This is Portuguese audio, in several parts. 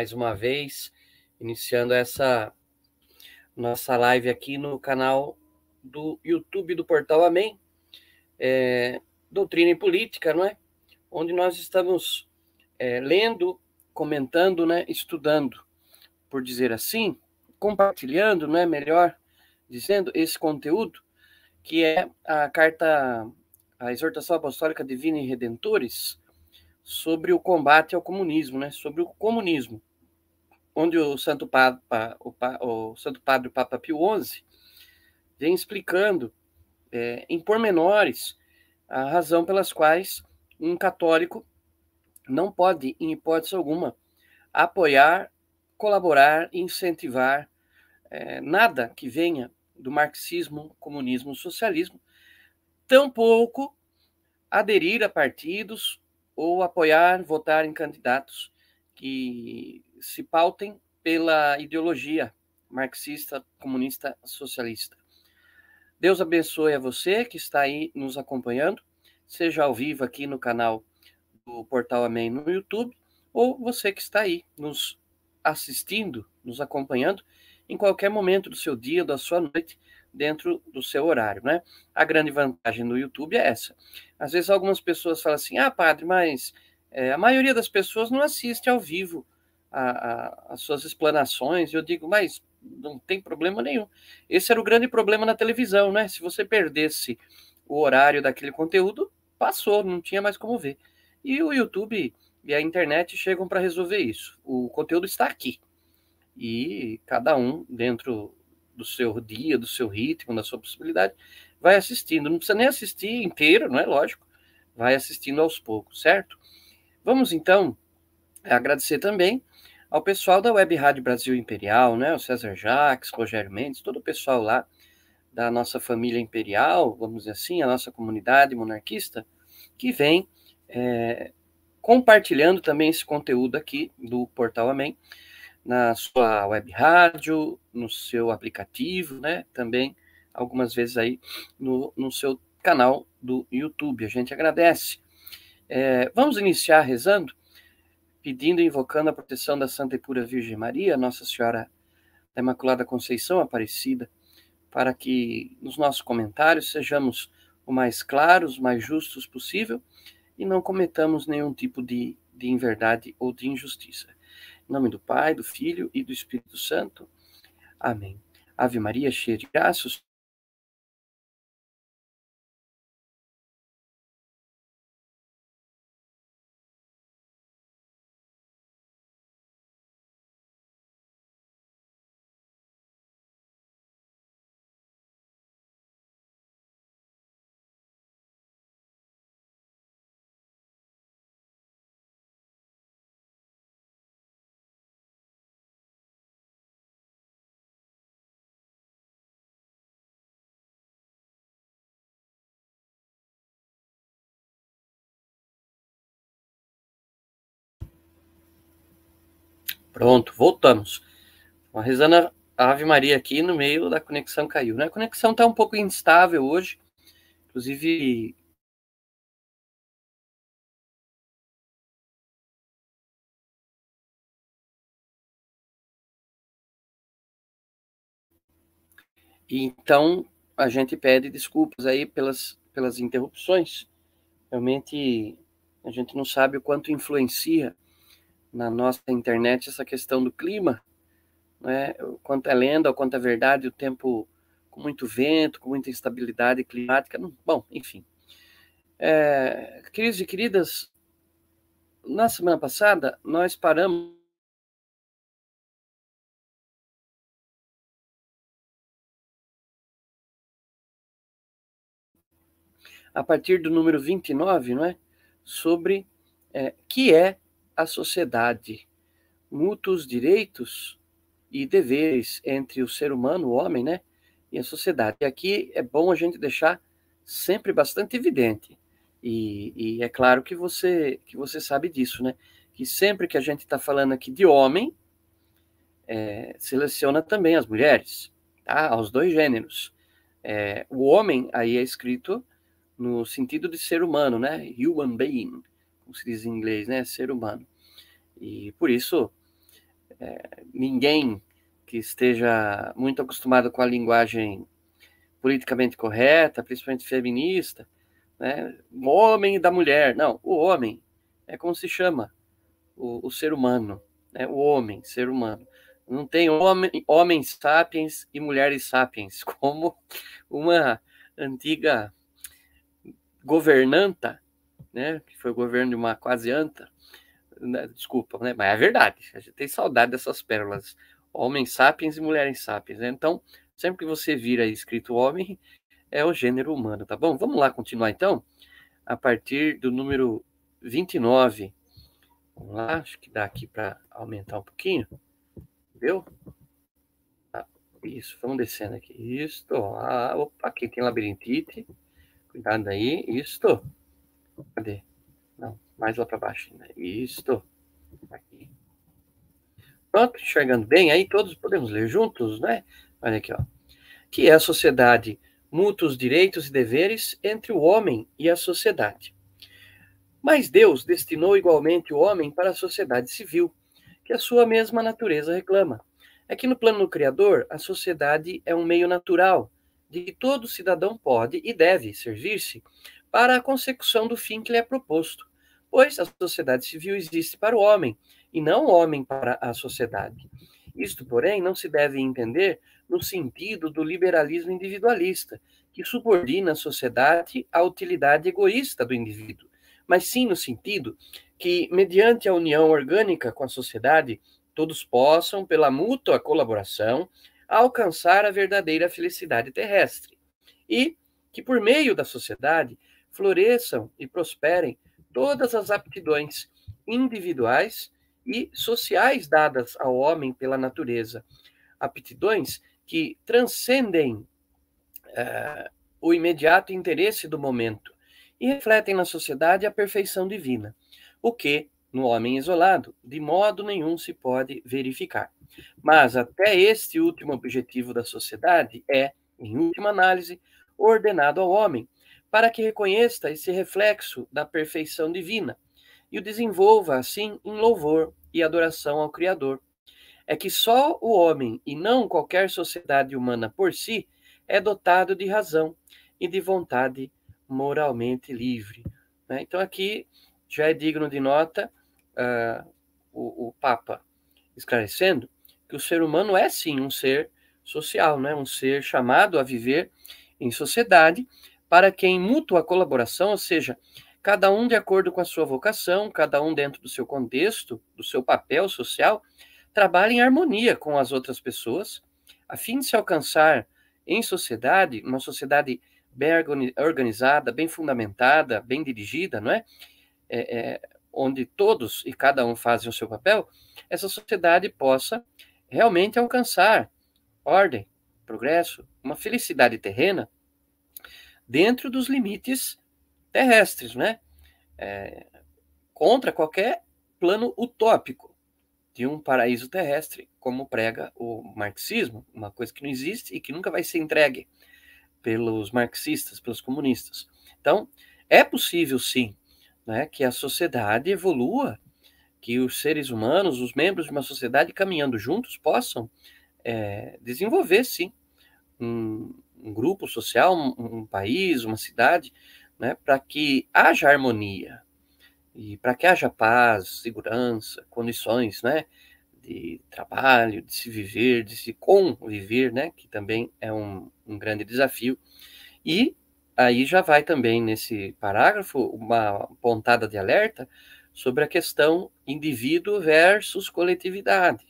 mais uma vez iniciando essa nossa live aqui no canal do YouTube do Portal Amém, é, Doutrina e Política, não é? Onde nós estamos é, lendo, comentando, né? Estudando, por dizer assim, compartilhando, não é melhor dizendo esse conteúdo que é a carta, a exortação apostólica Divina e Redentores sobre o combate ao comunismo, né? Sobre o comunismo, onde o Santo Padre, o, o Santo Padre o Papa Pio XI vem explicando é, em pormenores a razão pelas quais um católico não pode, em hipótese alguma, apoiar, colaborar, incentivar é, nada que venha do marxismo, comunismo, socialismo, tampouco aderir a partidos ou apoiar, votar em candidatos que se pautem pela ideologia marxista, comunista, socialista. Deus abençoe a você que está aí nos acompanhando, seja ao vivo aqui no canal do Portal Amém no YouTube, ou você que está aí nos assistindo, nos acompanhando em qualquer momento do seu dia, da sua noite, dentro do seu horário, né? A grande vantagem no YouTube é essa. Às vezes algumas pessoas falam assim, ah, padre, mas é, a maioria das pessoas não assiste ao vivo a, a, as suas explanações. Eu digo, mas não tem problema nenhum. Esse era o grande problema na televisão, né? Se você perdesse o horário daquele conteúdo, passou, não tinha mais como ver. E o YouTube e a internet chegam para resolver isso. O conteúdo está aqui. E cada um, dentro do seu dia, do seu ritmo, da sua possibilidade, vai assistindo. Não precisa nem assistir inteiro, não é lógico. Vai assistindo aos poucos, certo? Vamos então agradecer também ao pessoal da Web Rádio Brasil Imperial, né? O César Jacques, Rogério Mendes, todo o pessoal lá da nossa família imperial, vamos dizer assim, a nossa comunidade monarquista, que vem é, compartilhando também esse conteúdo aqui do Portal Amém na sua web rádio, no seu aplicativo, né? Também algumas vezes aí no, no seu canal do YouTube. A gente agradece. É, vamos iniciar rezando, pedindo e invocando a proteção da Santa e Pura Virgem Maria, Nossa Senhora da Imaculada Conceição Aparecida, para que nos nossos comentários sejamos o mais claros, mais justos possível e não cometamos nenhum tipo de, de inverdade ou de injustiça. Em nome do Pai, do Filho e do Espírito Santo. Amém. Ave Maria, cheia de graças. Pronto, voltamos. Uma rezando a Ave Maria aqui no meio da conexão caiu, né? A conexão está um pouco instável hoje, inclusive Então, a gente pede desculpas aí pelas, pelas interrupções. Realmente, a gente não sabe o quanto influencia na nossa internet essa questão do clima, né? Quanto é lenda, o quanto é verdade, o tempo com muito vento, com muita instabilidade climática. Não, bom, enfim. É, queridos e queridas, na semana passada nós paramos a partir do número 29, não é? Sobre é, que é a sociedade, mútuos direitos e deveres entre o ser humano, o homem, né, e a sociedade. E aqui é bom a gente deixar sempre bastante evidente. E, e é claro que você que você sabe disso, né? Que sempre que a gente está falando aqui de homem, é, seleciona também as mulheres, tá? Aos dois gêneros. É, o homem aí é escrito no sentido de ser humano, né? Human being, como se diz em inglês, né? Ser humano. E por isso, é, ninguém que esteja muito acostumado com a linguagem politicamente correta, principalmente feminista, né? O homem da mulher. Não, o homem é como se chama o, o ser humano, né? O homem, ser humano. Não tem homem, homens sapiens e mulheres sapiens, como uma antiga governanta né, que foi o governo de uma quase anta, né, desculpa, né, mas é verdade, a gente tem saudade dessas pérolas, homens sapiens e mulheres sapiens, né? então, sempre que você vira escrito homem, é o gênero humano, tá bom? Vamos lá continuar então, a partir do número 29, vamos lá, acho que dá aqui para aumentar um pouquinho, viu? Tá, Isso, vamos descendo aqui. Isto. Ah, opa, aqui tem labirintite. Cuidado aí. Isto. Cadê? Não, mais lá para baixo ainda. Isto. Aqui. Pronto, enxergando bem, aí todos podemos ler juntos, né? Olha aqui, ó. Que é a sociedade, mútuos direitos e deveres entre o homem e a sociedade. Mas Deus destinou igualmente o homem para a sociedade civil, que a sua mesma natureza reclama. É que no plano do Criador, a sociedade é um meio natural, de que todo cidadão pode e deve servir-se para a consecução do fim que lhe é proposto, pois a sociedade civil existe para o homem, e não o homem para a sociedade. Isto, porém, não se deve entender no sentido do liberalismo individualista, que subordina a sociedade à utilidade egoísta do indivíduo, mas sim no sentido que, mediante a união orgânica com a sociedade, todos possam, pela mútua colaboração, alcançar a verdadeira felicidade terrestre. E que, por meio da sociedade, floresçam e prosperem todas as aptidões individuais e sociais dadas ao homem pela natureza. Aptidões que transcendem uh, o imediato interesse do momento e refletem na sociedade a perfeição divina, o que, no homem isolado, de modo nenhum se pode verificar. Mas até este último objetivo da sociedade é, em última análise, ordenado ao homem, para que reconheça esse reflexo da perfeição divina e o desenvolva, assim, em louvor e adoração ao Criador. É que só o homem, e não qualquer sociedade humana por si, é dotado de razão e de vontade moralmente livre. Né? Então, aqui já é digno de nota uh, o, o, Papa esclarecendo que o ser humano é sim um ser social, né? um ser chamado a viver em sociedade, para que em mútua colaboração, ou seja, cada um de acordo com a sua vocação, cada um dentro do seu contexto, do seu papel social, trabalhe em harmonia com as outras pessoas, a fim de se alcançar em sociedade, uma sociedade bem organizada, bem fundamentada, bem dirigida, não é? é, é onde todos e cada um fazem o seu papel, essa sociedade possa realmente alcançar ordem, progresso, uma felicidade terrena dentro dos limites terrestres, né? É, contra qualquer plano utópico de um paraíso terrestre, como prega o marxismo, uma coisa que não existe e que nunca vai ser entregue pelos marxistas, pelos comunistas. Então, é possível sim né, que a sociedade evolua, que os seres humanos, os membros de uma sociedade caminhando juntos, possam é, desenvolver sim um, um grupo social, um, um, país, uma cidade, né, para que haja harmonia e para que haja paz, segurança, condições, né, de trabalho, de se viver, de se conviver, né, que também é um, um grande desafio. E aí já vai também nesse parágrafo uma pontada de alerta sobre a questão indivíduo versus coletividade,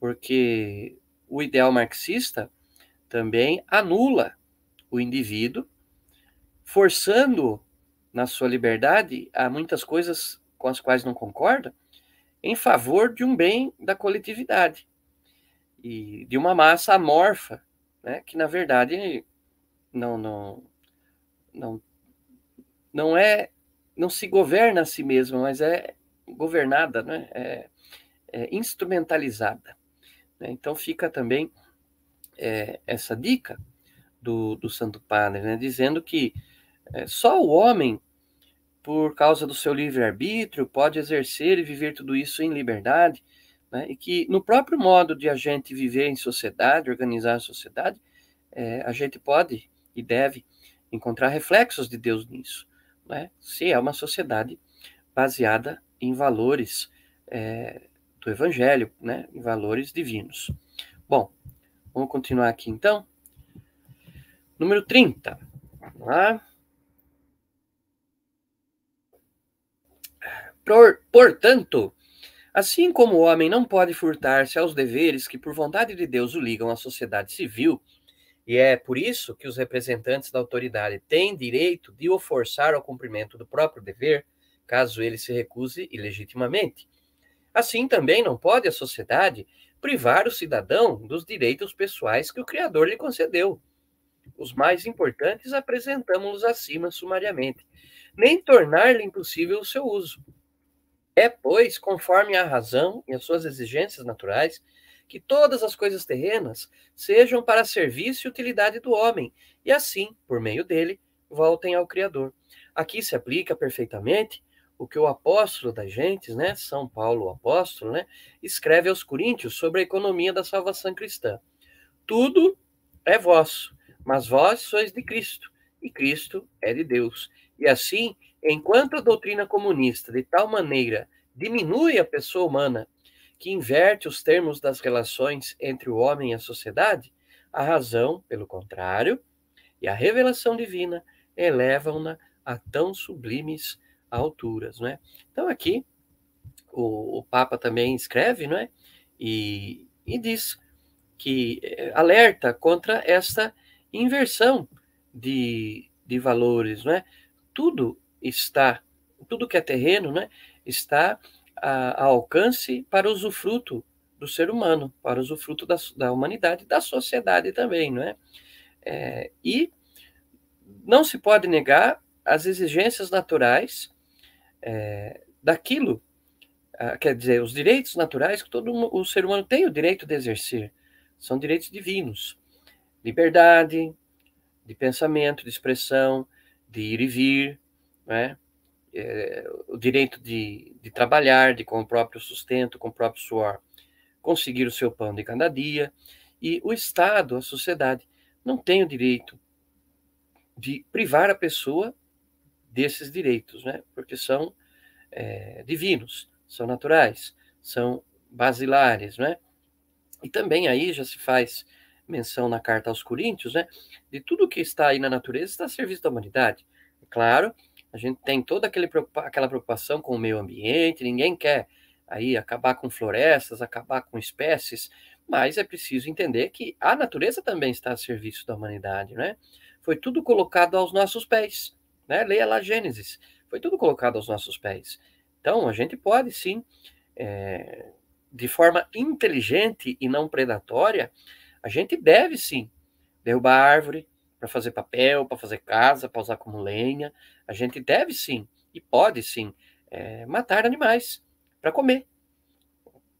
porque o ideal marxista também anula o indivíduo, forçando na sua liberdade a muitas coisas com as quais não concorda, em favor de um bem da coletividade e de uma massa amorfa, né, que na verdade não não não não é não se governa a si mesma, mas é governada, né, é, é instrumentalizada. Né? Então fica também é, essa dica do, do Santo Padre, né, dizendo que é, só o homem por causa do seu livre-arbítrio, pode exercer e viver tudo isso em liberdade, né? e que no próprio modo de a gente viver em sociedade, organizar a sociedade, é, a gente pode e deve encontrar reflexos de Deus nisso, né? se é uma sociedade baseada em valores é, do Evangelho, né? em valores divinos. Bom, vamos continuar aqui então. Número 30. Vamos lá. Portanto, assim como o homem não pode furtar-se aos deveres que, por vontade de Deus, o ligam à sociedade civil, e é por isso que os representantes da autoridade têm direito de o forçar ao cumprimento do próprio dever, caso ele se recuse ilegitimamente. Assim também não pode a sociedade privar o cidadão dos direitos pessoais que o Criador lhe concedeu. Os mais importantes apresentamos-los acima sumariamente, nem tornar-lhe impossível o seu uso. É, pois, conforme a razão e as suas exigências naturais, que todas as coisas terrenas sejam para serviço e utilidade do homem, e assim, por meio dele, voltem ao Criador. Aqui se aplica perfeitamente o que o apóstolo das gentes, né, São Paulo, o apóstolo, né, escreve aos Coríntios sobre a economia da salvação cristã. Tudo é vosso, mas vós sois de Cristo, e Cristo é de Deus. E assim, enquanto a doutrina comunista de tal maneira diminui a pessoa humana, que inverte os termos das relações entre o homem e a sociedade, a razão, pelo contrário, e a revelação divina elevam-na a tão sublimes alturas, não é? Então aqui o, o Papa também escreve, não é? E, e diz que eh, alerta contra esta inversão de, de valores, não é? Tudo está, tudo que é terreno, né, está a, a alcance para usufruto do ser humano, para usufruto da, da humanidade, da sociedade também, não é? é e não se pode negar as exigências naturais é, daquilo, ah, quer dizer, os direitos naturais que todo o ser humano tem o direito de exercer, são direitos divinos. Liberdade de pensamento, de expressão, de ir e vir, né? É, o direito de, de trabalhar, de com o próprio sustento, com o próprio suor, conseguir o seu pão de cada dia. E o Estado, a sociedade, não tem o direito de privar a pessoa desses direitos, né? Porque são é, divinos, são naturais, são basilares, né? E também aí já se faz menção na carta aos Coríntios, né? De tudo que está aí na natureza está a serviço da humanidade. É claro, a gente tem toda aquele, aquela preocupação com o meio ambiente, ninguém quer aí acabar com florestas, acabar com espécies, mas é preciso entender que a natureza também está a serviço da humanidade, né? Foi tudo colocado aos nossos pés, né? Leia lá Gênesis, foi tudo colocado aos nossos pés. Então, a gente pode sim, é, de forma inteligente e não predatória, a gente deve sim derrubar árvore para fazer papel, para fazer casa, para usar como lenha. A gente deve sim e pode sim é, matar animais para comer.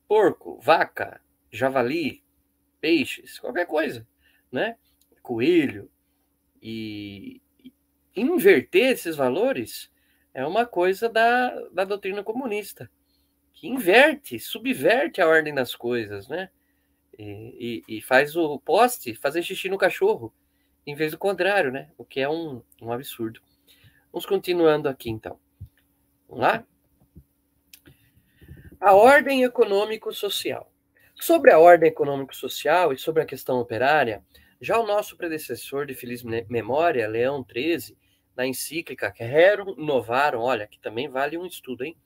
Porco, vaca, javali, peixes, qualquer coisa, né? Coelho. E inverter esses valores é uma coisa da, da doutrina comunista, que inverte, subverte a ordem das coisas, né? E, e, e, faz o poste fazer xixi no cachorro, em vez do contrário, né? O que é um, um absurdo. Vamos continuando aqui, então. Vamos lá? A ordem econômico-social. Sobre a ordem econômico-social e sobre a questão operária, já o nosso predecessor de feliz memória, Leão XIII, na encíclica Rerum Novarum, olha, que também vale um estudo, hein?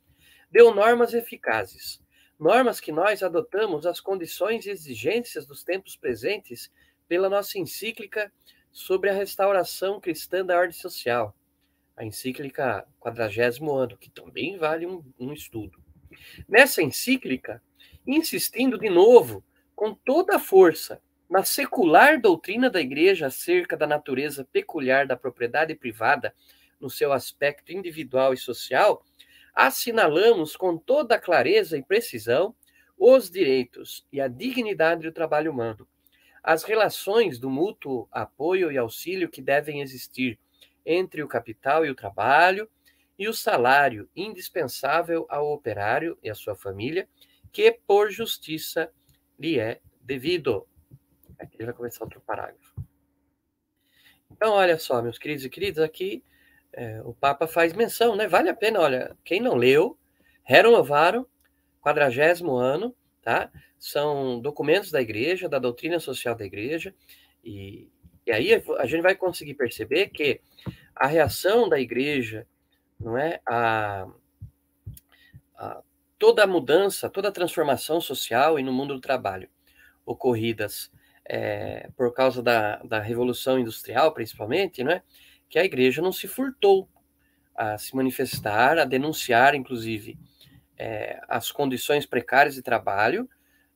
Deu normas eficazes, normas que nós adotamos às condições e exigências dos tempos presentes pela nossa encíclica sobre a restauração cristã da ordem social, a encíclica quadragésimo ano, que também vale um, um estudo. Nessa encíclica, insistindo de novo, com toda a força, na secular doutrina da Igreja acerca da natureza peculiar da propriedade privada no seu aspecto individual e social, assinalamos com toda clareza e precisão os direitos e a dignidade do trabalho humano, as relações do mútuo apoio e auxílio que devem existir entre o capital e o trabalho, e o salário indispensável ao operário e à sua família, que por justiça lhe é devido. Aqui vai começar outro parágrafo. Então, olha só, meus queridos e queridas, aqui é, o Papa faz menção, né? Vale a pena, olha, quem não leu, Rerum Novarum, quadragésimo ano, tá? São documentos da igreja, da doutrina social da igreja, e, e aí a gente vai conseguir perceber que a reação da igreja, não é? A, a toda a mudança, toda a transformação social e no mundo do trabalho ocorridas é, por causa da, da Revolução Industrial, principalmente, né, que a igreja não se furtou a se manifestar, a denunciar, inclusive, é, as condições precárias de trabalho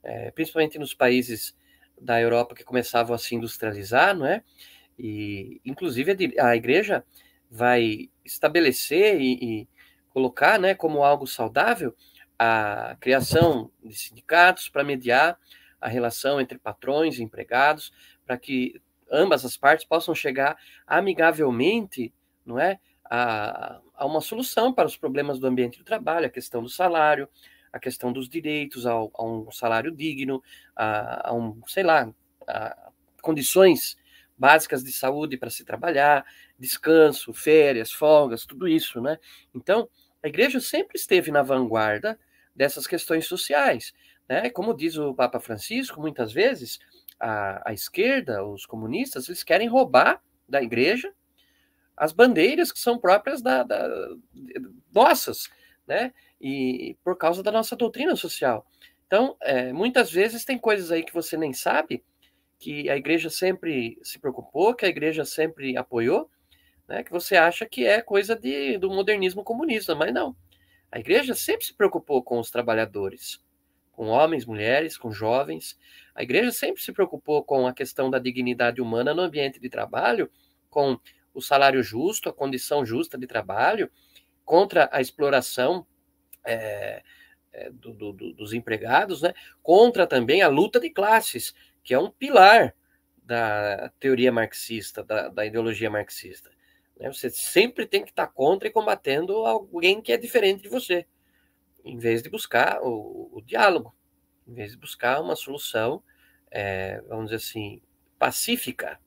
é, principalmente nos países da Europa que começavam a se industrializar, não é? E, inclusive, a igreja vai estabelecer e, e colocar, né, como algo saudável a criação de sindicatos para mediar a relação entre patrões e empregados, para que ambas as partes possam chegar amigavelmente, não é, a, a, uma solução para os problemas do ambiente do trabalho, a questão do salário, a questão dos direitos ao, a um salário digno, a, a um, sei lá, condições básicas de saúde para se trabalhar, descanso, férias, folgas, tudo isso, né? Então, a igreja sempre esteve na vanguarda dessas questões sociais, né? Como diz o Papa Francisco, muitas vezes a, a esquerda, os comunistas, eles querem roubar da igreja as bandeiras que são próprias da, da nossas, né? E por causa da nossa doutrina social. Então, é, muitas vezes tem coisas aí que você nem sabe, que a igreja sempre se preocupou, que a igreja sempre apoiou, né, que você acha que é coisa de, do modernismo comunista, mas não. A igreja sempre se preocupou com os trabalhadores, com homens, mulheres, com jovens. A igreja sempre se preocupou com a questão da dignidade humana no ambiente de trabalho, com o salário justo, a condição justa de trabalho, contra a exploração é, é, do, do, dos empregados, né? contra também a luta de classes, que é um pilar da teoria marxista, da, da ideologia marxista. Né? Você sempre tem que estar contra e combatendo alguém que é diferente de você, em vez de buscar o, o diálogo, em vez de buscar uma solução, é, vamos dizer assim, pacífica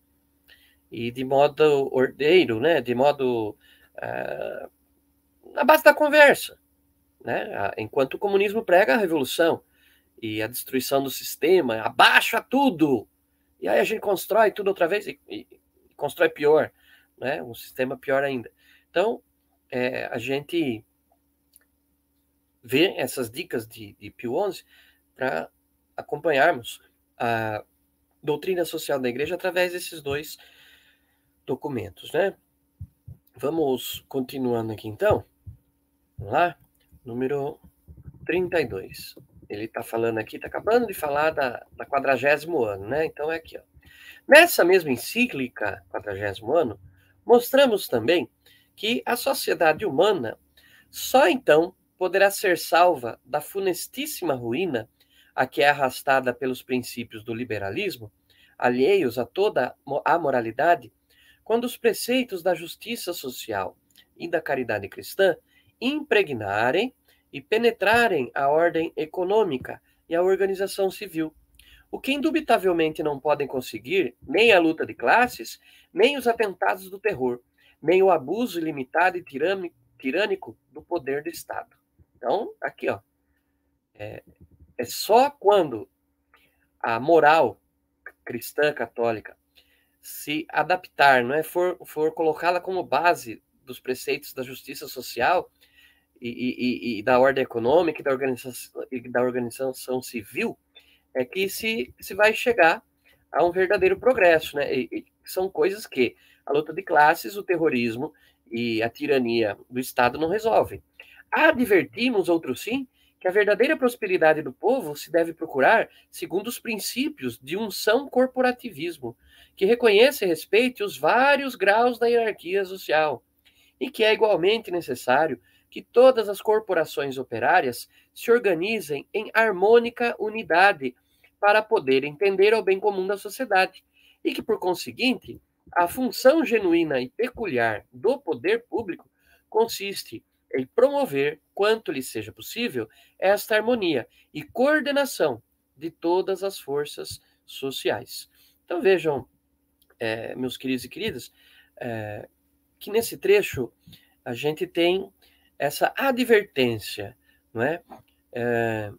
e de modo ordeiro, né? de modo uh, na base da conversa. Né? Enquanto o comunismo prega a revolução, e a destruição do sistema, abaixa tudo. E aí a gente constrói tudo outra vez e, e constrói pior, né? Um sistema pior ainda. Então, é, a gente vê essas dicas de, de Pio XI para acompanharmos a doutrina social da igreja através desses dois documentos, né? Vamos continuando aqui então. Vamos lá? Número 32 ele está falando aqui, está acabando de falar da, da quadragésimo ano, né? Então é aqui, ó. Nessa mesma encíclica, quadragésimo ano, mostramos também que a sociedade humana só então poderá ser salva da funestíssima ruína a que é arrastada pelos princípios do liberalismo, alheios a toda a moralidade, quando os preceitos da justiça social e da caridade cristã impregnarem e penetrarem a ordem econômica e a organização civil, o que indubitavelmente não podem conseguir nem a luta de classes, nem os atentados do terror, nem o abuso ilimitado e tirânico do poder do Estado. Então, aqui, ó, é, é só quando a moral cristã católica se adaptar, não é, for, for colocá-la como base dos preceitos da justiça social, e, e, e, da ordem econômica e da organização, e da organização civil, é que se, se vai chegar a um verdadeiro progresso, né? E, são coisas que a luta de classes, o terrorismo e a tirania do Estado não resolvem. Advertimos, outros sim, que a verdadeira prosperidade do povo se deve procurar segundo os princípios de um são corporativismo, que reconhece e respeite os vários graus da hierarquia social, e que é igualmente necessário que todas as corporações operárias se organizem em harmônica unidade para poder entender o bem comum da sociedade e que, por conseguinte, a função genuína e peculiar do poder público consiste em promover, quanto lhe seja possível, esta harmonia e coordenação de todas as forças sociais. Então vejam, é, meus queridos e queridas, é, que nesse trecho a gente tem essa advertência, não é? é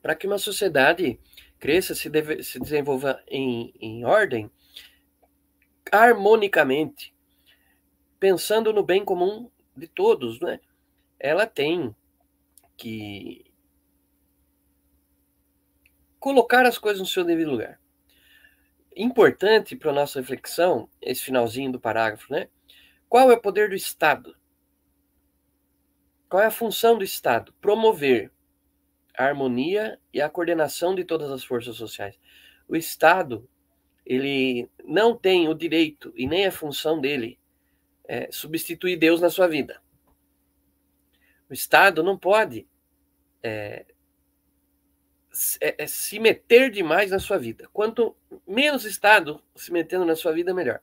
para que uma sociedade cresça, se, deve, se desenvolva em, em ordem, harmonicamente, pensando no bem comum de todos, né? Ela tem que colocar as coisas no seu devido lugar. Importante para a nossa reflexão, esse finalzinho do parágrafo, né? Qual é o poder do Estado? Qual é a função do Estado? Promover a harmonia e a coordenação de todas as forças sociais. O Estado, ele não tem o direito e nem a função dele é, substituir Deus na sua vida. O Estado não pode é, é, é, se meter demais na sua vida. Quanto menos Estado se metendo na sua vida, melhor.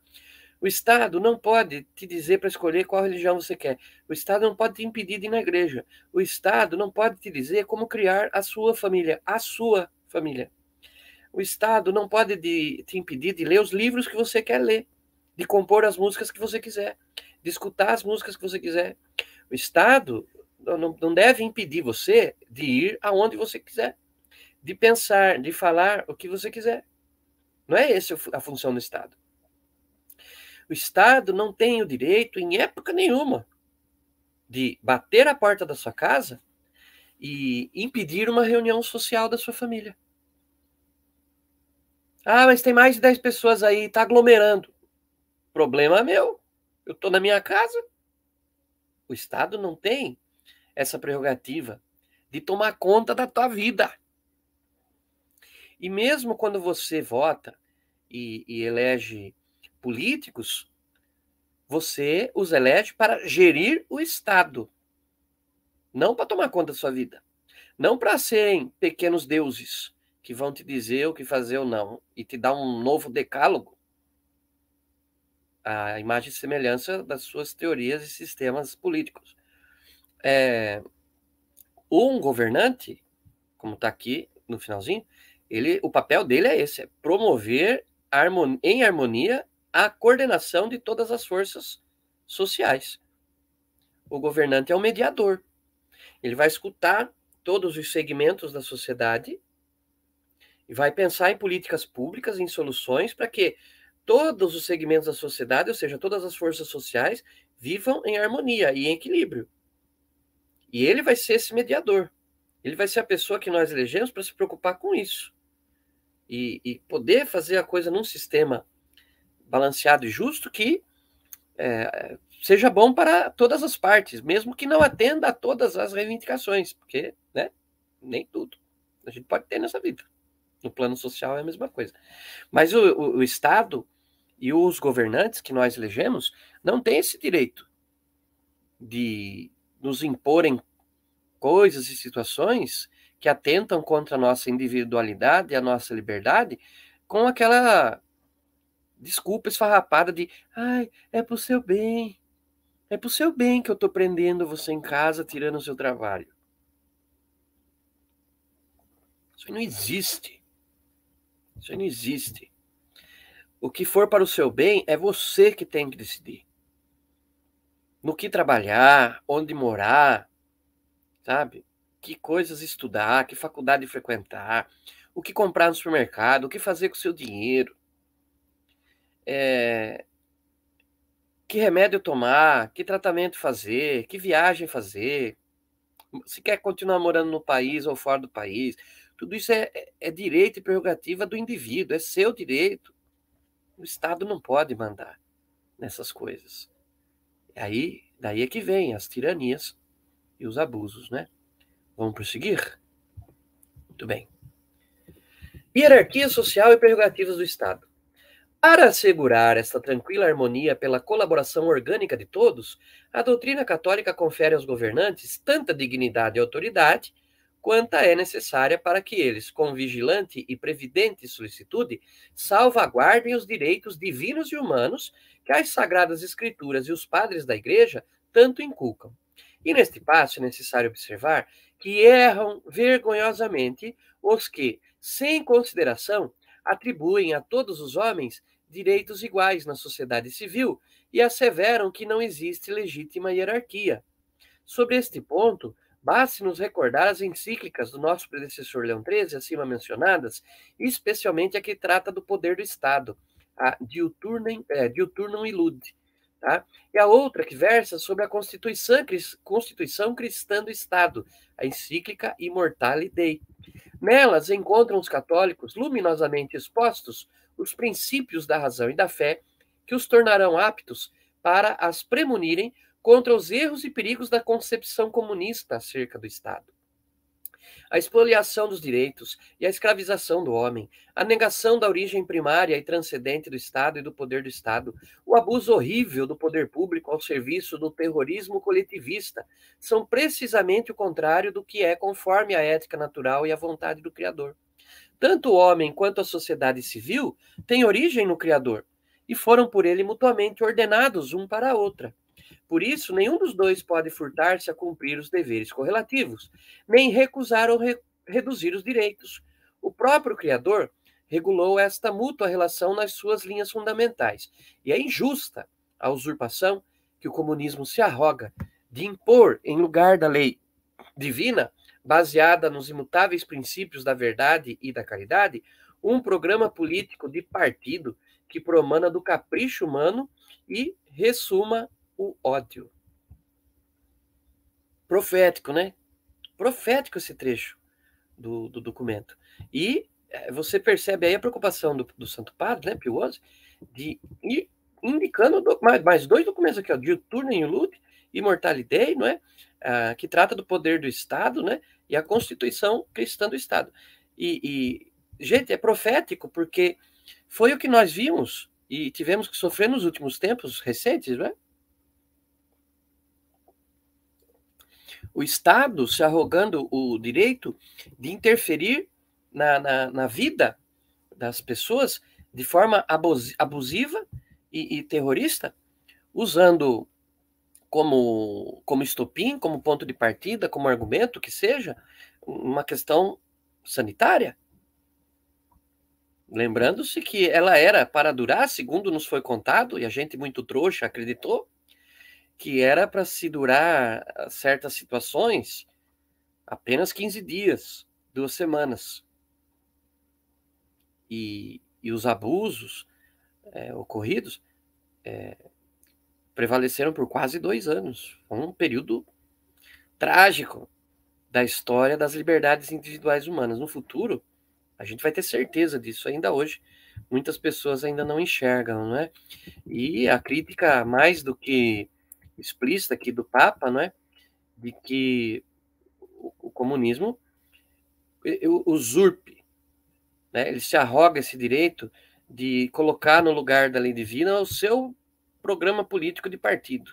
O Estado não pode te dizer para escolher qual religião você quer. O Estado não pode te impedir de ir na igreja. O Estado não pode te dizer como criar a sua família, a sua família. O Estado não pode de, te impedir de ler os livros que você quer ler, de compor as músicas que você quiser, de escutar as músicas que você quiser. O Estado não, não deve impedir você de ir aonde você quiser, de pensar, de falar o que você quiser. Não é essa a função do Estado. O Estado não tem o direito, em época nenhuma, de bater a porta da sua casa e impedir uma reunião social da sua família. Ah, mas tem mais de 10 pessoas aí, está aglomerando. Problema meu. Eu estou na minha casa. O Estado não tem essa prerrogativa de tomar conta da tua vida. E mesmo quando você vota e, e elege políticos, você os elege para gerir o Estado, não para tomar conta da sua vida, não para serem pequenos deuses que vão te dizer o que fazer ou não e te dar um novo decálogo, a imagem e semelhança das suas teorias e sistemas políticos. É, um governante, como está aqui no finalzinho, ele, o papel dele é esse, é promover em harmonia a coordenação de todas as forças sociais. O governante é o mediador. Ele vai escutar todos os segmentos da sociedade e vai pensar em políticas públicas, em soluções para que todos os segmentos da sociedade, ou seja, todas as forças sociais, vivam em harmonia e em equilíbrio. E ele vai ser esse mediador. Ele vai ser a pessoa que nós elegemos para se preocupar com isso. E, e poder fazer a coisa num sistema balanceado e justo que é, seja bom para todas as partes, mesmo que não atenda a todas as reivindicações, porque né, nem tudo a gente pode ter nessa vida. No plano social é a mesma coisa. Mas o, o, o Estado e os governantes que nós elegemos não têm esse direito de nos imporem coisas e situações que atentam contra a nossa individualidade e a nossa liberdade com aquela desculpa esfarrapada de ai, é pro seu bem. É pro seu bem que eu tô prendendo você em casa, tirando o seu trabalho. Isso não existe. Isso não existe. O que for para o seu bem é você que tem que decidir. No que trabalhar, onde morar, sabe? Que coisas estudar, que faculdade frequentar, o que comprar no supermercado, o que fazer com o seu dinheiro é, que remédio tomar, que tratamento fazer, que viagem fazer, se quer continuar morando no país ou fora do país. Tudo isso é, é, é direito e prerrogativa do indivíduo, é seu direito. O Estado não pode mandar nessas coisas. Aí, daí é que vem as tiranias e os abusos, né? Vamos prosseguir? Muito bem. Hierarquia social e prerrogativas do Estado. Para assegurar esta tranquila harmonia pela colaboração orgânica de todos, a doutrina católica confere aos governantes tanta dignidade e autoridade quanta é necessária para que eles, com vigilante e previdente solicitude, salvaguardem os direitos divinos e humanos que as sagradas escrituras e os padres da igreja tanto inculcam. E neste passo é necessário observar que erram vergonhosamente os que, sem consideração, atribuem a todos os homens direitos iguais na sociedade civil e asseveram que não existe legítima hierarquia. Sobre este ponto, baste nos recordar as encíclicas do nosso predecessor Leão XIII, acima mencionadas, especialmente a que trata do poder do Estado, a é, Diuturnum Ilude, tá? e a outra que versa sobre a Constituição, Constituição Cristã do Estado, a encíclica Immortale Dei. Nelas encontram os católicos luminosamente expostos os princípios da razão e da fé que os tornarão aptos para as premunirem contra os erros e perigos da concepção comunista acerca do Estado. a expoliação dos direitos e a escravização do homem, a negação da origem primária e transcendente do Estado e do poder do Estado, o abuso horrível do poder público ao serviço do terrorismo coletivista, são precisamente o contrário do que é conforme a ética natural e a vontade do Criador. Tanto o homem quanto a sociedade civil têm origem no Criador e foram por ele mutuamente ordenados um para a outra. Por isso, nenhum dos dois pode furtar-se a cumprir os deveres correlativos, nem recusar ou re reduzir os direitos. O próprio Criador regulou esta mútua relação nas suas linhas fundamentais, e é injusta a usurpação que o comunismo se arroga de impor, em lugar da lei divina, baseada nos imutáveis princípios da verdade e da caridade, um programa político de partido que promana do capricho humano e ressuma o ódio. Profético, né? Profético esse trecho do, do documento. E é, você percebe aí a preocupação do, do Santo Padre, né, Pio XI, de ir indicando do, mais, mais, dois documentos aqui, ó, Diuturno e Lute, Immortalidade, não é? Ah, que trata do poder do Estado, né? E a Constituição Cristã do Estado. E, e, gente, é profético, porque foi o que nós vimos e tivemos que sofrer nos últimos tempos recentes, não é? O Estado se arrogando o direito de interferir na, na, na vida das pessoas de forma abusiva e, e, terrorista, usando como, como estopim, como ponto de partida, como argumento que seja, uma questão sanitária. Lembrando-se que ela era para durar, segundo nos foi contado, e a gente muito trouxa acreditou, que era para se durar ah, certas situações apenas 15 dias, duas semanas. E, e os abusos é, ocorridos é, prevaleceram por quase dois anos. Um período trágico da história das liberdades individuais humanas. No futuro, a gente vai ter certeza disso ainda hoje. Muitas pessoas ainda não enxergam, não é? E a crítica, mais do que explícita aqui do Papa, não é? De que o, comunismo usurpe, né? Ele se arroga esse direito de colocar no lugar da lei divina o seu programa político de partido.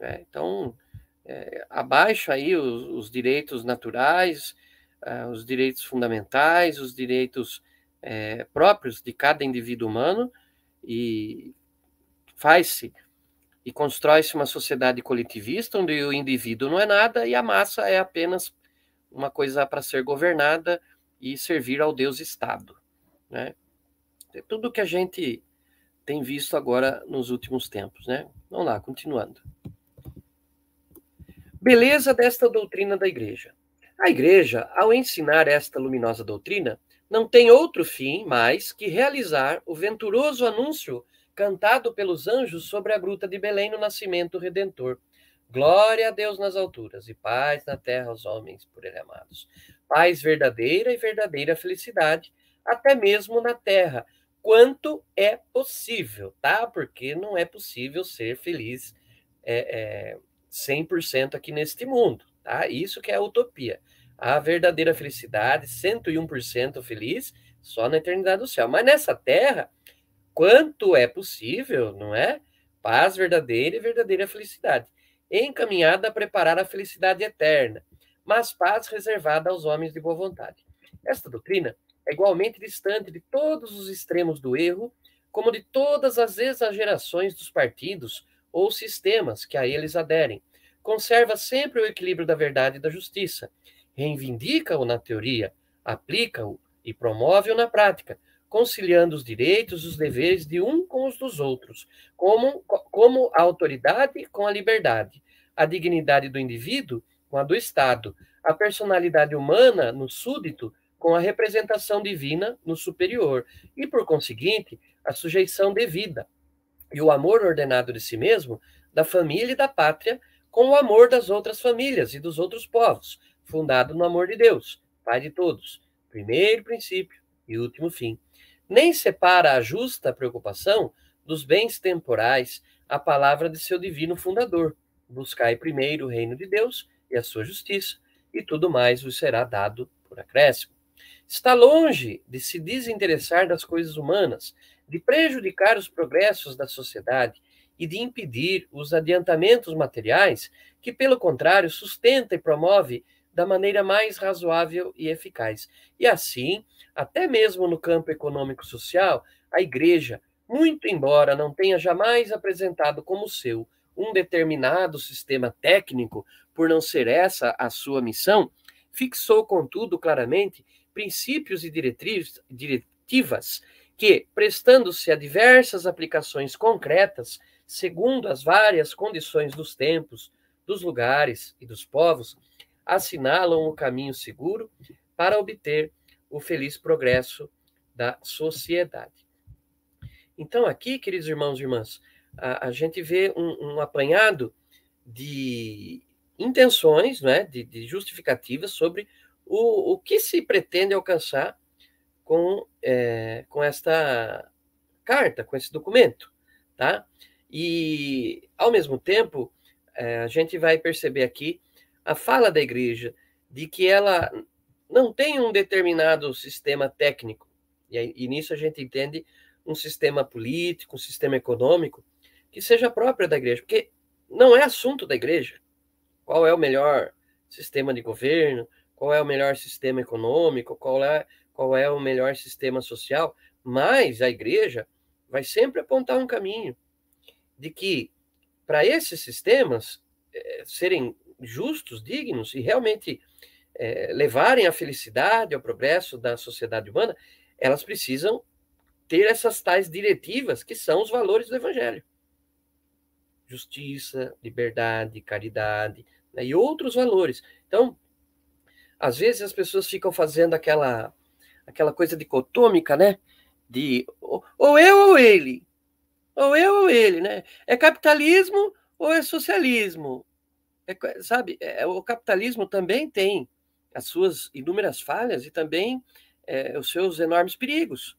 É, então, é, abaixo aí os, os direitos naturais, uh, os direitos fundamentais, os direitos é, próprios de cada indivíduo humano e faz-se e constrói-se uma sociedade coletivista onde o indivíduo não é nada e a massa é apenas uma coisa para ser governada e servir ao Deus Estado. Né? É tudo que a gente tem visto agora nos últimos tempos. Né? Vamos lá, continuando. Beleza desta doutrina da igreja. A igreja, ao ensinar esta luminosa doutrina, não tem outro fim mais que realizar o venturoso anúncio cantado pelos anjos sobre a gruta de Belém no nascimento redentor. Glória a Deus nas alturas e paz na terra aos homens por ele amados. Paz verdadeira e verdadeira felicidade, até mesmo na terra, quanto é possível, tá? Porque não é possível ser feliz é, é, 100% aqui neste mundo, tá? Isso que é a utopia. A verdadeira felicidade, 101% feliz, só na eternidade do céu. Mas nessa terra, quanto é possível, não é? Paz verdadeira e verdadeira felicidade, encaminhada a preparar a felicidade eterna, mas paz reservada aos homens de boa vontade. Esta doutrina é igualmente distante de todos os extremos do erro, como de todas as exagerações dos partidos ou sistemas que a eles aderem. Conserva sempre o equilíbrio da verdade e da justiça, reivindica-o na teoria, aplica-o e promove-o na prática, conciliando os direitos os deveres de um com os dos outros, como, como a autoridade com a liberdade, a dignidade do indivíduo com a do Estado, a personalidade humana no súdito com a representação divina no superior, e, por conseguinte, a sujeição devida, e o amor ordenado de si mesmo, da família e da pátria, com o amor das outras famílias e dos outros povos, fundado no amor de Deus, Pai de todos, primeiro princípio e último fim nem separa a justa preocupação dos bens temporais a palavra de seu divino fundador. Buscai primeiro o reino de Deus e a sua justiça, e tudo mais vos será dado por acréscimo. Está longe de se desinteressar das coisas humanas, de prejudicar os progressos da sociedade e de impedir os adiantamentos materiais, que, pelo contrário, sustenta e promove da maneira mais razoável e eficaz. E assim, até mesmo no campo econômico-social, a Igreja, muito embora não tenha jamais apresentado como seu um determinado sistema técnico, por não ser essa a sua missão, fixou, contudo, claramente princípios e diretivas que, prestando-se a diversas aplicações concretas, segundo as várias condições dos tempos, dos lugares e dos povos, assinalam o caminho seguro para obter o feliz progresso da sociedade. Então, aqui, queridos irmãos e irmãs, a, a gente vê um, um, apanhado de intenções, né, de, de justificativas sobre o, o que se pretende alcançar com, é, com esta carta, com esse documento, tá? E, ao mesmo tempo, é, a gente vai perceber aqui a fala da igreja de que ela não tem um determinado sistema técnico, e, e nisso a gente entende um sistema político, um sistema econômico, que seja próprio da igreja, porque não é assunto da igreja. Qual é o melhor sistema de governo, qual é o melhor sistema econômico, qual é, qual é o melhor sistema social, mas a igreja vai sempre apontar um caminho de que para esses sistemas é, serem justos, dignos e realmente é, levarem à felicidade, ao progresso da sociedade humana, elas precisam ter essas tais diretivas que são os valores do evangelho. Justiça, liberdade, caridade né, e outros valores. Então, às vezes as pessoas ficam fazendo aquela aquela coisa dicotômica, né? De ou eu ou ele. Ou eu ou ele, né? É capitalismo ou é socialismo? É, sabe, é, o capitalismo também tem as suas inúmeras falhas e também é, os seus enormes perigos.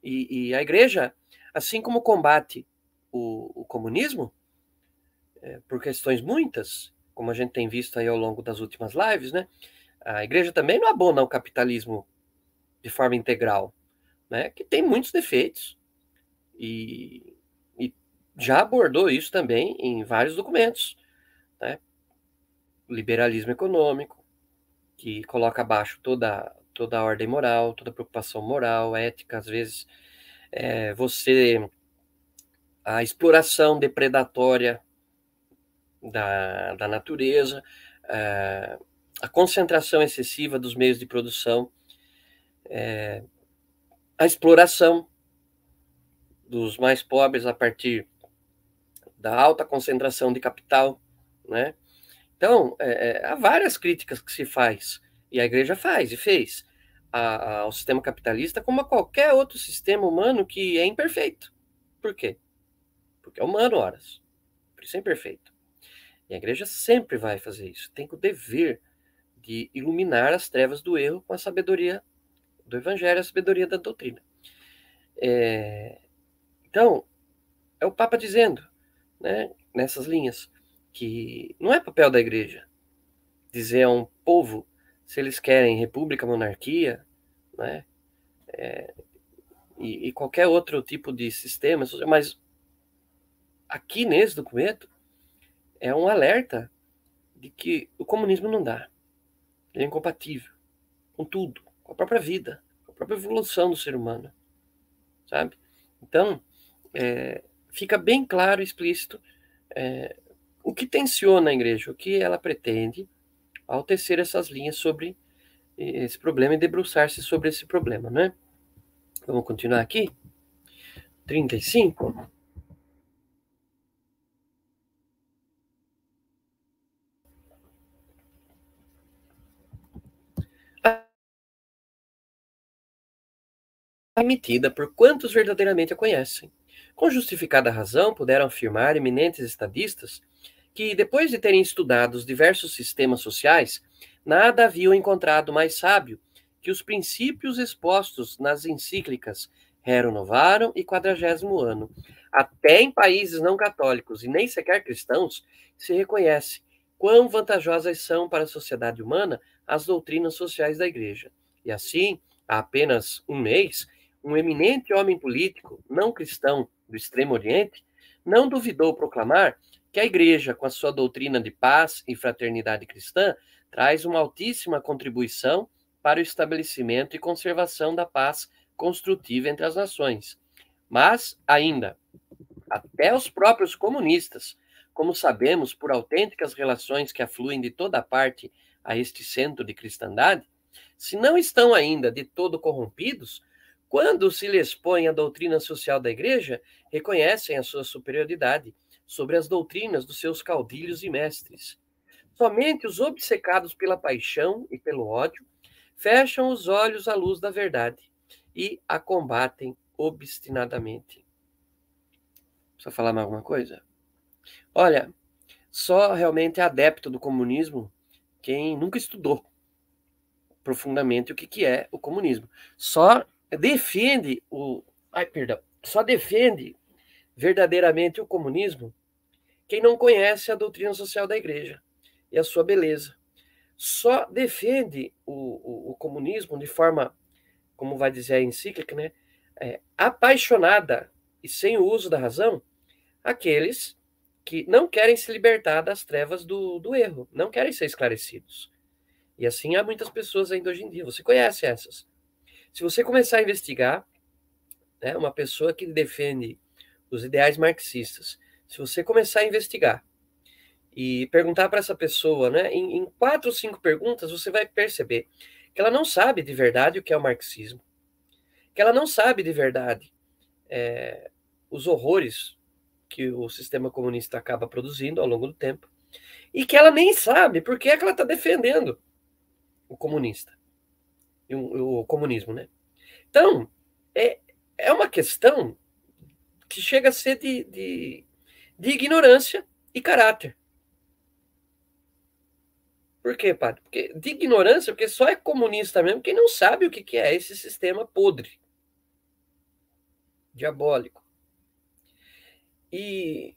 E, e, a igreja, assim como combate o, o comunismo, é, por questões muitas, como a gente tem visto aí ao longo das últimas lives, né? A igreja também não abona o capitalismo de forma integral, né? Que tem muitos defeitos e, e já abordou isso também em vários documentos? Liberalismo econômico, que coloca abaixo toda toda a ordem moral, toda a preocupação moral, ética, às vezes é, você a exploração depredatória da, da natureza, é, a concentração excessiva dos meios de produção, é, a exploração dos mais pobres a partir da alta concentração de capital, né? Então, é, é há várias críticas que se faz, e a igreja faz e fez, a, ao sistema capitalista como a qualquer outro sistema humano que é imperfeito. Por quê? Porque é humano, horas. Por isso é imperfeito. E a igreja sempre vai fazer isso. Tem o dever de iluminar as trevas do erro com a sabedoria do evangelho, a sabedoria da doutrina. É, então, é o Papa dizendo, né, nessas linhas, que não é papel da igreja dizer a um povo se eles querem república, monarquia, né, é, e, e, qualquer outro tipo de sistema, mas aqui nesse documento é um alerta de que o comunismo não dá. Ele é incompatível com tudo, com a própria vida, com a própria evolução do ser humano, sabe? Então, é, fica bem claro e explícito é, o que tensiona a igreja, o que ela pretende ao tecer essas linhas sobre esse problema e debruçar-se sobre esse problema, né? Vamos continuar aqui? 35. emitida por quantos verdadeiramente a conhecem. Com justificada razão, puderam afirmar eminentes estadistas que, depois de terem estudado os diversos sistemas sociais, nada haviam encontrado mais sábio que os princípios expostos nas encíclicas Rerum Novarum e Quadragésimo Ano. Até em países não católicos e nem sequer cristãos se reconhece quão vantajosas são para a sociedade humana as doutrinas sociais da Igreja. E assim, há apenas um mês, um eminente homem político, não cristão do Extremo Oriente, não duvidou proclamar que a Igreja, com a sua doutrina de paz e fraternidade cristã, traz uma altíssima contribuição para o estabelecimento e conservação da paz construtiva entre as nações. Mas, ainda, até os próprios comunistas, como sabemos por autênticas relações que afluem de toda parte a este centro de cristandade, se não estão ainda de todo corrompidos, quando se lhes põe a doutrina social da igreja, reconhecem a sua superioridade sobre as doutrinas dos seus caudilhos e mestres. Somente os obcecados pela paixão e pelo ódio fecham os olhos à luz da verdade e a combatem obstinadamente. Precisa falar mais alguma coisa? Olha, só realmente é adepto do comunismo quem nunca estudou profundamente o que, que é o comunismo. Só defende o. Ai, perdão. Só defende verdadeiramente o comunismo quem não conhece a doutrina social da igreja e a sua beleza. Só defende o, o, o comunismo de forma, como vai dizer a encíclica, né, é, apaixonada e sem o uso da razão, aqueles que não querem se libertar das trevas do, do erro, não querem ser esclarecidos. E assim há muitas pessoas ainda hoje em dia. Você conhece essas. Se você começar a investigar, né, uma pessoa que defende os ideais marxistas, se você começar a investigar e perguntar para essa pessoa, né, em, em quatro ou cinco perguntas, você vai perceber que ela não sabe de verdade o que é o marxismo, que ela não sabe de verdade é, os horrores que o sistema comunista acaba produzindo ao longo do tempo, e que ela nem sabe por que, é que ela está defendendo o comunista, o, o, comunismo, né? Então, é, é uma questão que chega a ser de, de, de ignorância e caráter. Por quê, padre? Porque de ignorância, porque só é comunista mesmo quem não sabe o que, que é esse sistema podre, diabólico. E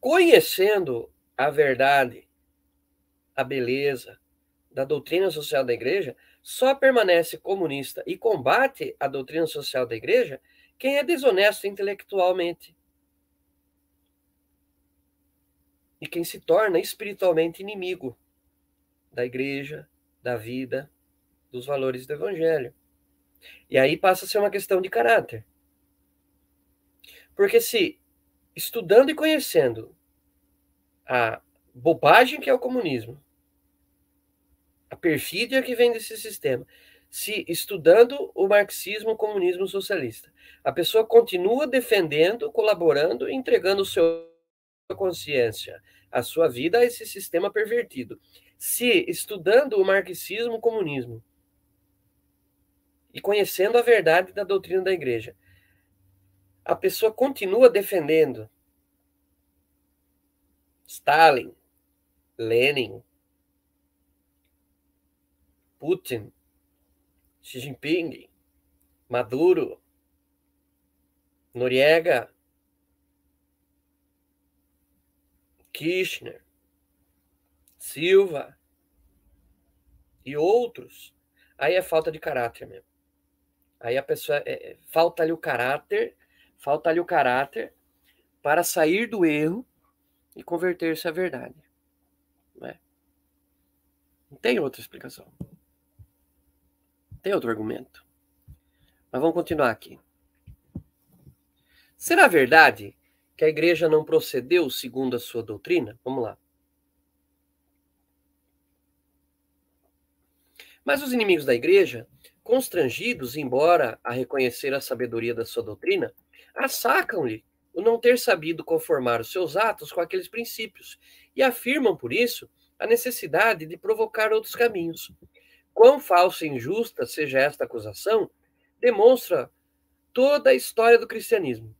conhecendo a verdade, a beleza da doutrina social da igreja, só permanece comunista e combate a doutrina social da igreja quem é desonesto intelectualmente. E quem se torna espiritualmente inimigo da igreja, da vida, dos valores do evangelho. E aí passa a ser uma questão de caráter. Porque se estudando e conhecendo a bobagem que é o comunismo, a perfídia que vem desse sistema, se estudando o marxismo, o comunismo socialista, a pessoa continua defendendo, colaborando, entregando sua consciência, a sua vida a esse sistema pervertido. Se estudando o marxismo, o comunismo. E conhecendo a verdade da doutrina da igreja, a pessoa continua defendendo Stalin, Lenin, Putin, Xi Jinping, Maduro, Noriega, Kirchner, Silva e outros, aí é falta de caráter mesmo. Aí a pessoa é, é falta ali o caráter Falta ali o caráter para sair do erro e converter-se à verdade. Não, é? Não tem outra explicação. Tem outro argumento. Mas vamos continuar aqui. Será verdade que a igreja não procedeu segundo a sua doutrina? Vamos lá. Mas os inimigos da igreja, constrangidos, embora a reconhecer a sabedoria da sua doutrina, assacam-lhe o não ter sabido conformar os seus atos com aqueles princípios e afirmam, por isso, a necessidade de provocar outros caminhos. Quão falsa e injusta seja esta acusação, demonstra toda a história do cristianismo.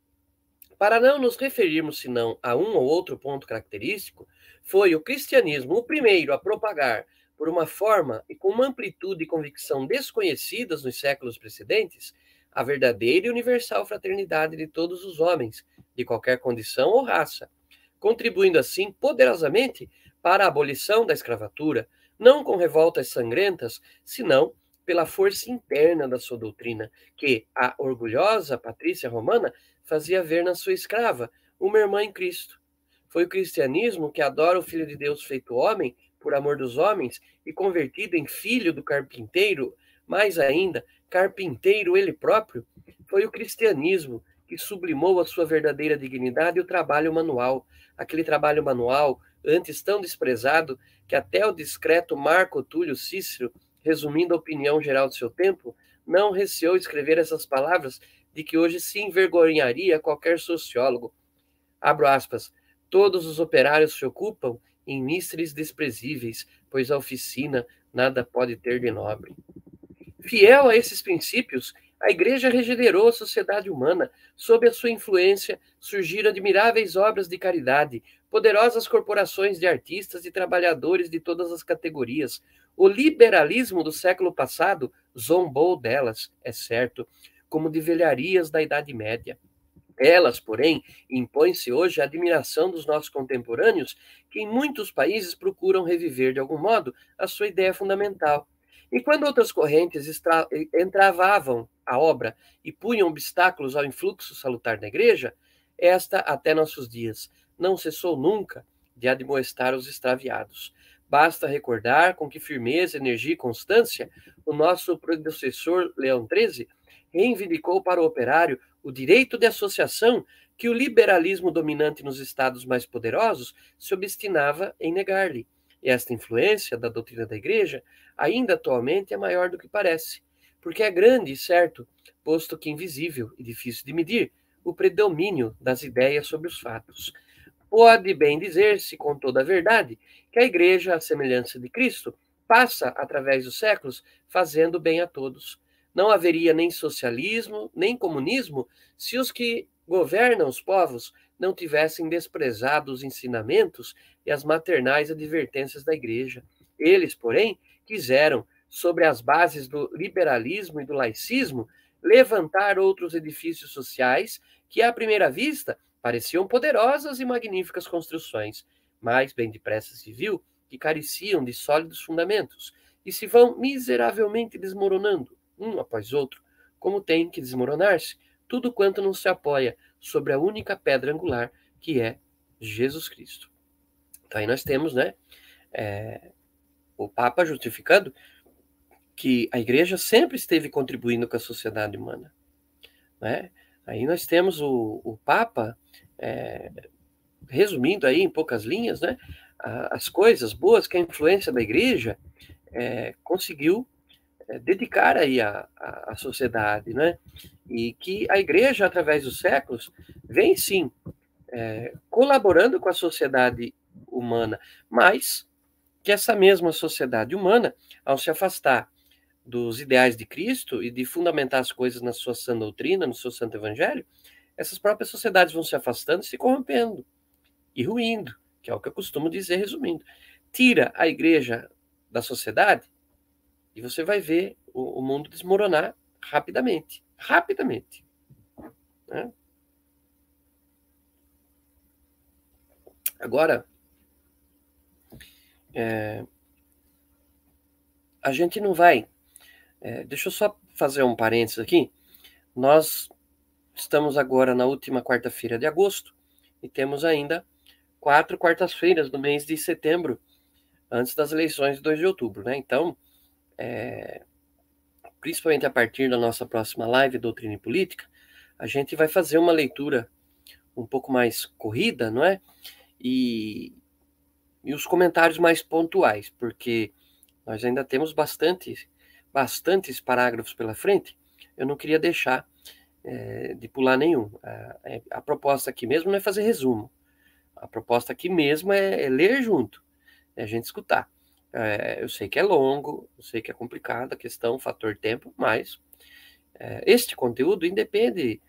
Para não nos referirmos senão a um ou outro ponto característico, foi o cristianismo o primeiro a propagar, por uma forma e com uma amplitude e convicção desconhecidas nos séculos precedentes, a verdadeira e universal fraternidade de todos os homens, de qualquer condição ou raça, contribuindo assim poderosamente para a abolição da escravatura, não com revoltas sangrentas, senão pela força interna da sua doutrina, que a orgulhosa Patrícia Romana fazia ver na sua escrava uma irmã em Cristo. Foi o cristianismo que adora o Filho de Deus feito homem, por amor dos homens, e convertido em filho do carpinteiro, mais ainda, carpinteiro ele próprio, foi o cristianismo que sublimou a sua verdadeira dignidade e o trabalho manual, aquele trabalho manual antes tão desprezado que até o discreto Marco Túlio Cícero, resumindo a opinião geral do seu tempo, não receou escrever essas palavras de que hoje se envergonharia qualquer sociólogo. Abro aspas. Todos os operários se ocupam em mistres desprezíveis, pois a oficina nada pode ter de nobre. Fiel a esses princípios, a Igreja regenerou a sociedade humana. Sob a sua influência, surgiram admiráveis obras de caridade, poderosas corporações de artistas e trabalhadores de todas as categorias. O liberalismo do século passado zombou delas, é certo, como de velharias da Idade Média. Elas, porém, impõem-se hoje a admiração dos nossos contemporâneos, que em muitos países procuram reviver de algum modo a sua ideia fundamental. E quando outras correntes entravavam a obra e punham obstáculos ao influxo salutar da igreja, esta, até nossos dias, não cessou nunca de admoestar os extraviados. Basta recordar com que firmeza, energia e constância o nosso predecessor Leão XIII reivindicou para o operário o direito de associação que o liberalismo dominante nos estados mais poderosos se obstinava em negar-lhe. E esta influência da doutrina da Igreja ainda atualmente é maior do que parece, porque é grande, certo, posto que invisível e difícil de medir, o predomínio das ideias sobre os fatos. Pode bem dizer-se com toda a verdade que a Igreja, à semelhança de Cristo, passa através dos séculos fazendo bem a todos não haveria nem socialismo, nem comunismo, se os que governam os povos não tivessem desprezado os ensinamentos e as maternais advertências da igreja. Eles, porém, quiseram, sobre as bases do liberalismo e do laicismo, levantar outros edifícios sociais que, à primeira vista, pareciam poderosas e magníficas construções, mas bem depressa se viu que careciam de sólidos fundamentos e se vão miseravelmente desmoronando um após outro, como tem que desmoronar-se tudo quanto não se apoia sobre a única pedra angular, que é Jesus Cristo. Então aí nós temos, né, é, o Papa justificando que a igreja sempre esteve contribuindo com a sociedade humana. Né? Aí nós temos o, o Papa é, resumindo aí em poucas linhas, né, as coisas boas que a influência da igreja é, conseguiu é, dedicar aí à, à, sociedade, né? E que a igreja, através dos séculos, vem sim é, colaborando com a sociedade humana, mas que essa mesma sociedade humana, ao se afastar dos ideais de Cristo e de fundamentar as coisas na sua sã doutrina, no seu santo evangelho, essas próprias sociedades vão se afastando, se corrompendo e ruindo, que é o que eu costumo dizer resumindo. Tira a igreja da sociedade, e você vai ver o, o mundo desmoronar rapidamente. Rapidamente. Né? Agora, é, a gente não vai. É, deixa eu só fazer um parênteses aqui. Nós estamos agora na última quarta-feira de agosto e temos ainda quatro quartas-feiras do mês de setembro, antes das eleições de 2 de outubro, né? Então, é, principalmente a partir da nossa próxima live Doutrina e Política, a gente vai fazer uma leitura um pouco mais corrida, não é? E, e os comentários mais pontuais, porque nós ainda temos bastante, bastantes parágrafos pela frente. Eu não queria deixar é, de pular nenhum. A, é, a, proposta aqui mesmo não é fazer resumo. A proposta aqui mesmo é, é ler junto, é a gente escutar. É, eu sei que é longo, eu sei que é complicada a questão, fator tempo, mas é, este conteúdo independe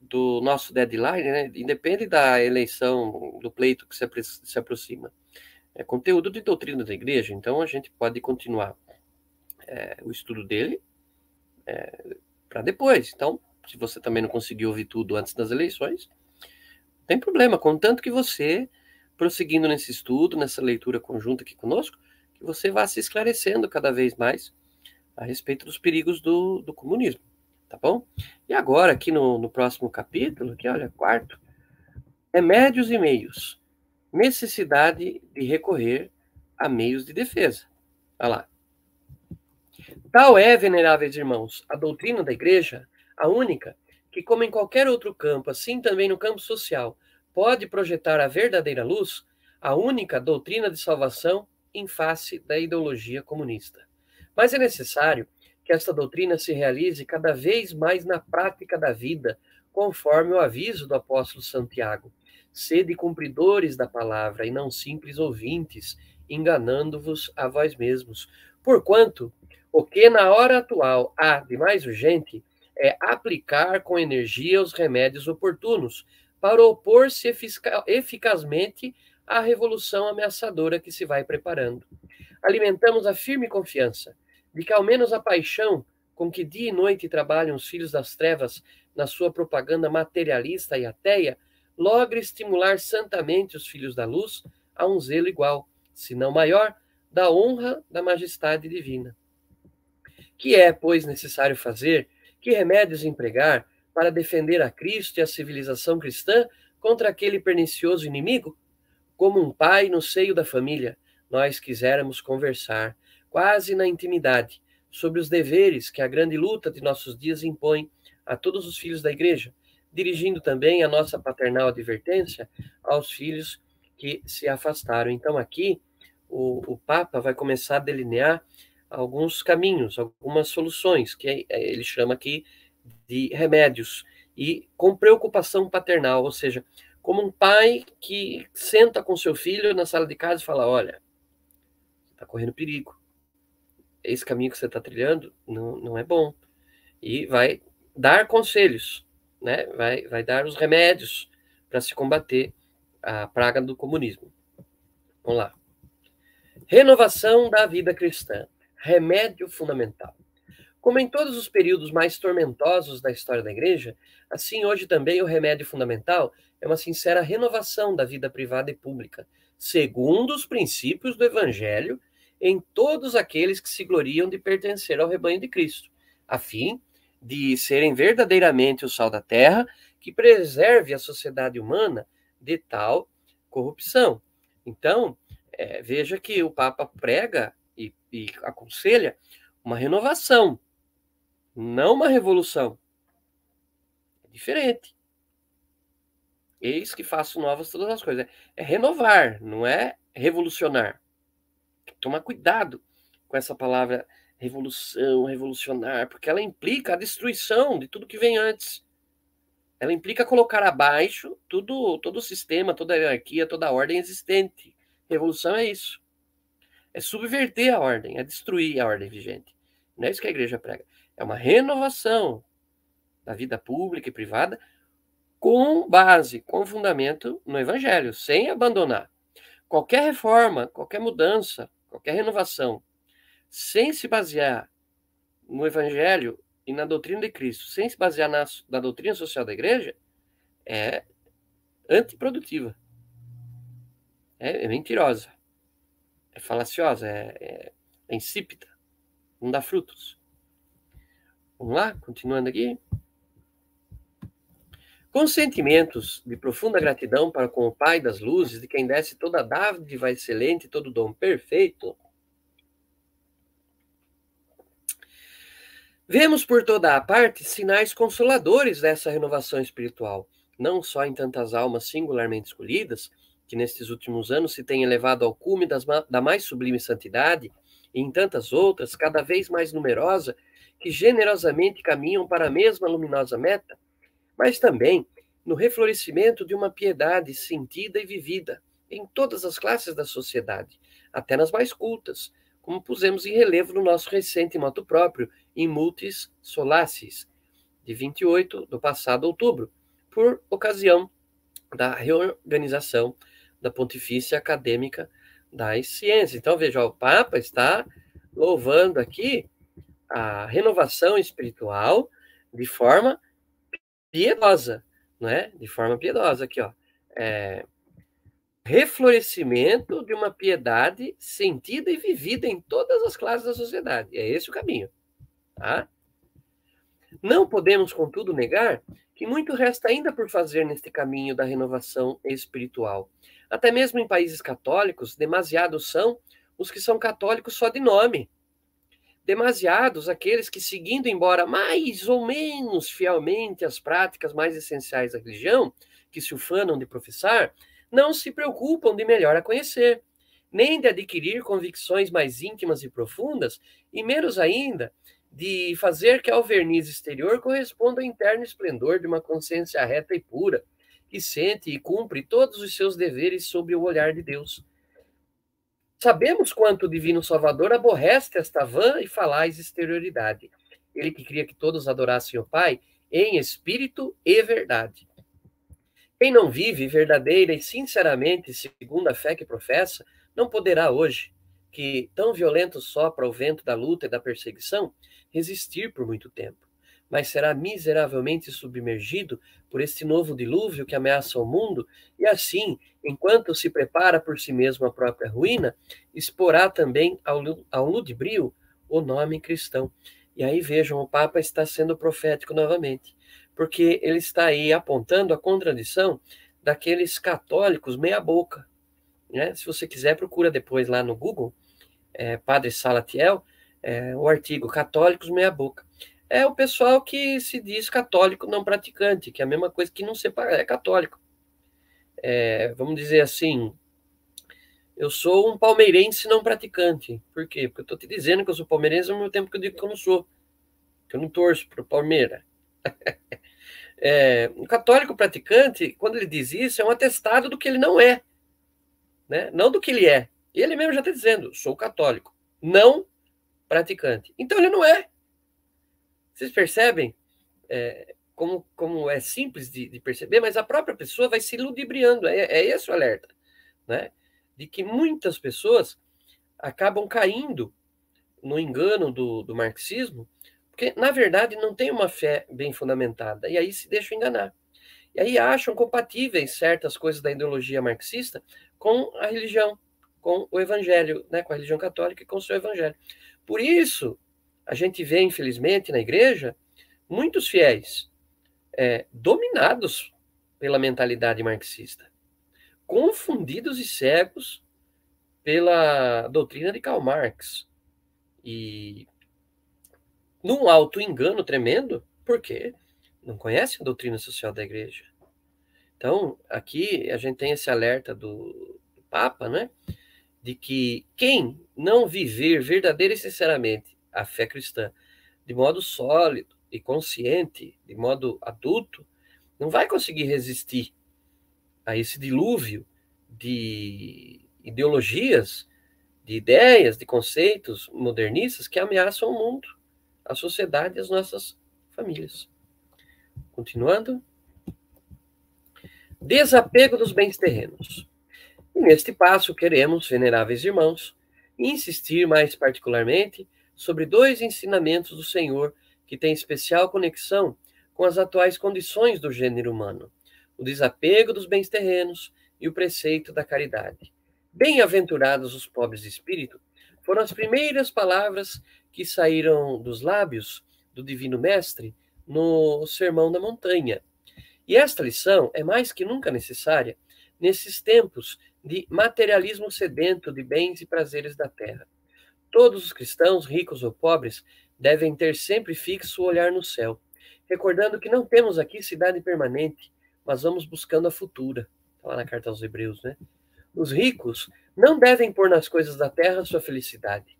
do nosso deadline, né? independe da eleição, do pleito que se, se aproxima. É conteúdo de doutrina da igreja, então a gente pode continuar é, o estudo dele é, para depois. Então, se você também não conseguiu ouvir tudo antes das eleições, não tem problema, contanto que você prosseguindo nesse estudo, nessa leitura conjunta aqui conosco, que você vá se esclarecendo cada vez mais a respeito dos perigos do, do comunismo, tá bom? E agora, aqui no, no próximo capítulo, que olha, quarto, remédios e meios, necessidade de recorrer a meios de defesa. Olha lá. Tal é, veneráveis irmãos, a doutrina da igreja, a única, que, como em qualquer outro campo, assim também no campo social, pode projetar a verdadeira luz, a única doutrina de salvação em face da ideologia comunista. Mas é necessário que esta doutrina se realize cada vez mais na prática da vida, conforme o aviso do apóstolo Santiago. Sede cumpridores da palavra e não simples ouvintes, enganando-vos a vós mesmos. Porquanto, o que na hora atual há de mais urgente é aplicar com energia os remédios oportunos para opor-se eficazmente à revolução ameaçadora que se vai preparando. Alimentamos a firme confiança de que ao menos a paixão com que dia e noite trabalham os filhos das trevas na sua propaganda materialista e ateia, logre estimular santamente os filhos da luz a um zelo igual, se não maior, da honra da majestade divina. Que é, pois, necessário fazer? Que remédios empregar para defender a Cristo e a civilização cristã contra aquele pernicioso inimigo? Como um pai no seio da família, nós quiséramos conversar quase na intimidade, sobre os deveres que a grande luta de nossos dias impõe a todos os filhos da igreja, dirigindo também a nossa paternal advertência aos filhos que se afastaram. Então, aqui, o, o Papa vai começar a delinear alguns caminhos, algumas soluções, que é, ele chama aqui de remédios, e com preocupação paternal, ou seja, como um pai que senta com seu filho na sala de casa e fala: Olha, está correndo perigo esse caminho que você está trilhando não, não é bom. E vai dar conselhos, né? vai, vai dar os remédios para se combater a praga do comunismo. Vamos lá. Renovação da vida cristã. Remédio fundamental. Como em todos os períodos mais tormentosos da história da igreja, assim hoje também o remédio fundamental é uma sincera renovação da vida privada e pública, segundo os princípios do evangelho em todos aqueles que se gloriam de pertencer ao rebanho de Cristo, a fim de serem verdadeiramente o sal da terra que preserve a sociedade humana de tal corrupção. Então, é, veja que o Papa prega e, e aconselha uma renovação, não uma revolução. É diferente. Eis que faço novas todas as coisas. É renovar, não é revolucionar tomar cuidado com essa palavra revolução, revolucionar, porque ela implica a destruição de tudo que vem antes. Ela implica colocar abaixo tudo, todo o sistema, toda a hierarquia, toda a ordem existente. Revolução é isso. É subverter a ordem, é destruir a ordem vigente. Não é isso que a igreja prega. É uma renovação da vida pública e privada com base, com fundamento no evangelho, sem abandonar. Qualquer reforma, qualquer mudança, qualquer renovação, sem se basear no Evangelho e na doutrina de Cristo, sem se basear na, na doutrina social da igreja, é antiprodutiva. É, é mentirosa. É falaciosa. É, é, é insípida. Não dá frutos. Vamos lá, continuando aqui. Com sentimentos de profunda gratidão para com o Pai das luzes, de quem desce toda a dádiva excelente, todo dom perfeito, vemos por toda a parte sinais consoladores dessa renovação espiritual, não só em tantas almas singularmente escolhidas, que nestes últimos anos se têm elevado ao cume das, da mais sublime santidade, e em tantas outras, cada vez mais numerosa, que generosamente caminham para a mesma luminosa meta, mas também no reflorescimento de uma piedade sentida e vivida em todas as classes da sociedade, até nas mais cultas, como pusemos em relevo no nosso recente moto próprio, em Multis Solaces, de 28 do passado outubro, por ocasião da reorganização da Pontifícia Acadêmica das Ciências. Então, veja, o Papa está louvando aqui a renovação espiritual de forma piedosa, né? De forma piedosa aqui, ó. É, reflorescimento de uma piedade sentida e vivida em todas as classes da sociedade. É esse o caminho. Tá? Não podemos, contudo, negar que muito resta ainda por fazer neste caminho da renovação espiritual. Até mesmo em países católicos, demasiados são os que são católicos só de nome. Demasiados aqueles que, seguindo embora mais ou menos fielmente as práticas mais essenciais da religião, que se ufanam de professar, não se preocupam de melhor a conhecer, nem de adquirir convicções mais íntimas e profundas, e menos ainda de fazer que ao verniz exterior corresponda ao interno esplendor de uma consciência reta e pura, que sente e cumpre todos os seus deveres sob o olhar de Deus. Sabemos quanto o Divino Salvador aborrece esta vã e falaz exterioridade. Ele que queria que todos adorassem o Pai em espírito e verdade. Quem não vive verdadeira e sinceramente segundo a fé que professa, não poderá hoje, que tão violento sopra o vento da luta e da perseguição, resistir por muito tempo mas será miseravelmente submergido por este novo dilúvio que ameaça o mundo, e assim, enquanto se prepara por si mesmo a própria ruína, exporá também ao, ao ludibrio o nome cristão. E aí vejam, o Papa está sendo profético novamente, porque ele está aí apontando a contradição daqueles católicos meia-boca. Né? Se você quiser, procura depois lá no Google, é, Padre Salatiel, é, o artigo Católicos Meia-Boca é o pessoal que se diz católico não praticante, que é a mesma coisa que não separa, é católico. É, vamos dizer assim, eu sou um palmeirense não praticante. Por quê? Porque eu estou te dizendo que eu sou palmeirense ao mesmo tempo que eu digo que eu não sou, que eu não torço para o Palmeiras. é, um católico praticante, quando ele diz isso, é um atestado do que ele não é, né? não do que ele é. Ele mesmo já está dizendo, sou católico, não praticante. Então ele não é. Vocês percebem é, como, como é simples de, de, perceber, mas a própria pessoa vai se ludibriando. É, é esse o alerta, né? De que muitas pessoas acabam caindo no engano do, do marxismo, porque, na verdade, não tem uma fé bem fundamentada, e aí se deixam enganar. E aí acham compatíveis certas coisas da ideologia marxista com a religião, com o evangelho, né, com a religião católica e com o seu evangelho. Por isso, a gente vê, infelizmente, na igreja, muitos fiéis é, dominados pela mentalidade marxista, confundidos e cegos pela doutrina de Karl Marx. E num alto engano tremendo, porque não conhecem a doutrina social da igreja. Então, aqui a gente tem esse alerta do Papa, né? De que quem não viver verdadeira e sinceramente a fé cristã de modo sólido e consciente, de modo adulto, não vai conseguir resistir a esse dilúvio de ideologias, de ideias, de conceitos modernistas que ameaçam o mundo, a sociedade e as nossas famílias. Continuando. Desapego dos bens terrenos. E neste passo queremos, veneráveis irmãos, insistir mais particularmente sobre dois ensinamentos do Senhor que têm especial conexão com as atuais condições do gênero humano: o desapego dos bens terrenos e o preceito da caridade. Bem-aventurados os pobres de espírito foram as primeiras palavras que saíram dos lábios do Divino Mestre no Sermão da Montanha. E esta lição é mais que nunca necessária nesses tempos de materialismo sedento de bens e prazeres da terra. Todos os cristãos, ricos ou pobres, devem ter sempre fixo o olhar no céu, recordando que não temos aqui cidade permanente, mas vamos buscando a futura. Está lá na carta aos Hebreus, né? Os ricos não devem pôr nas coisas da terra sua felicidade,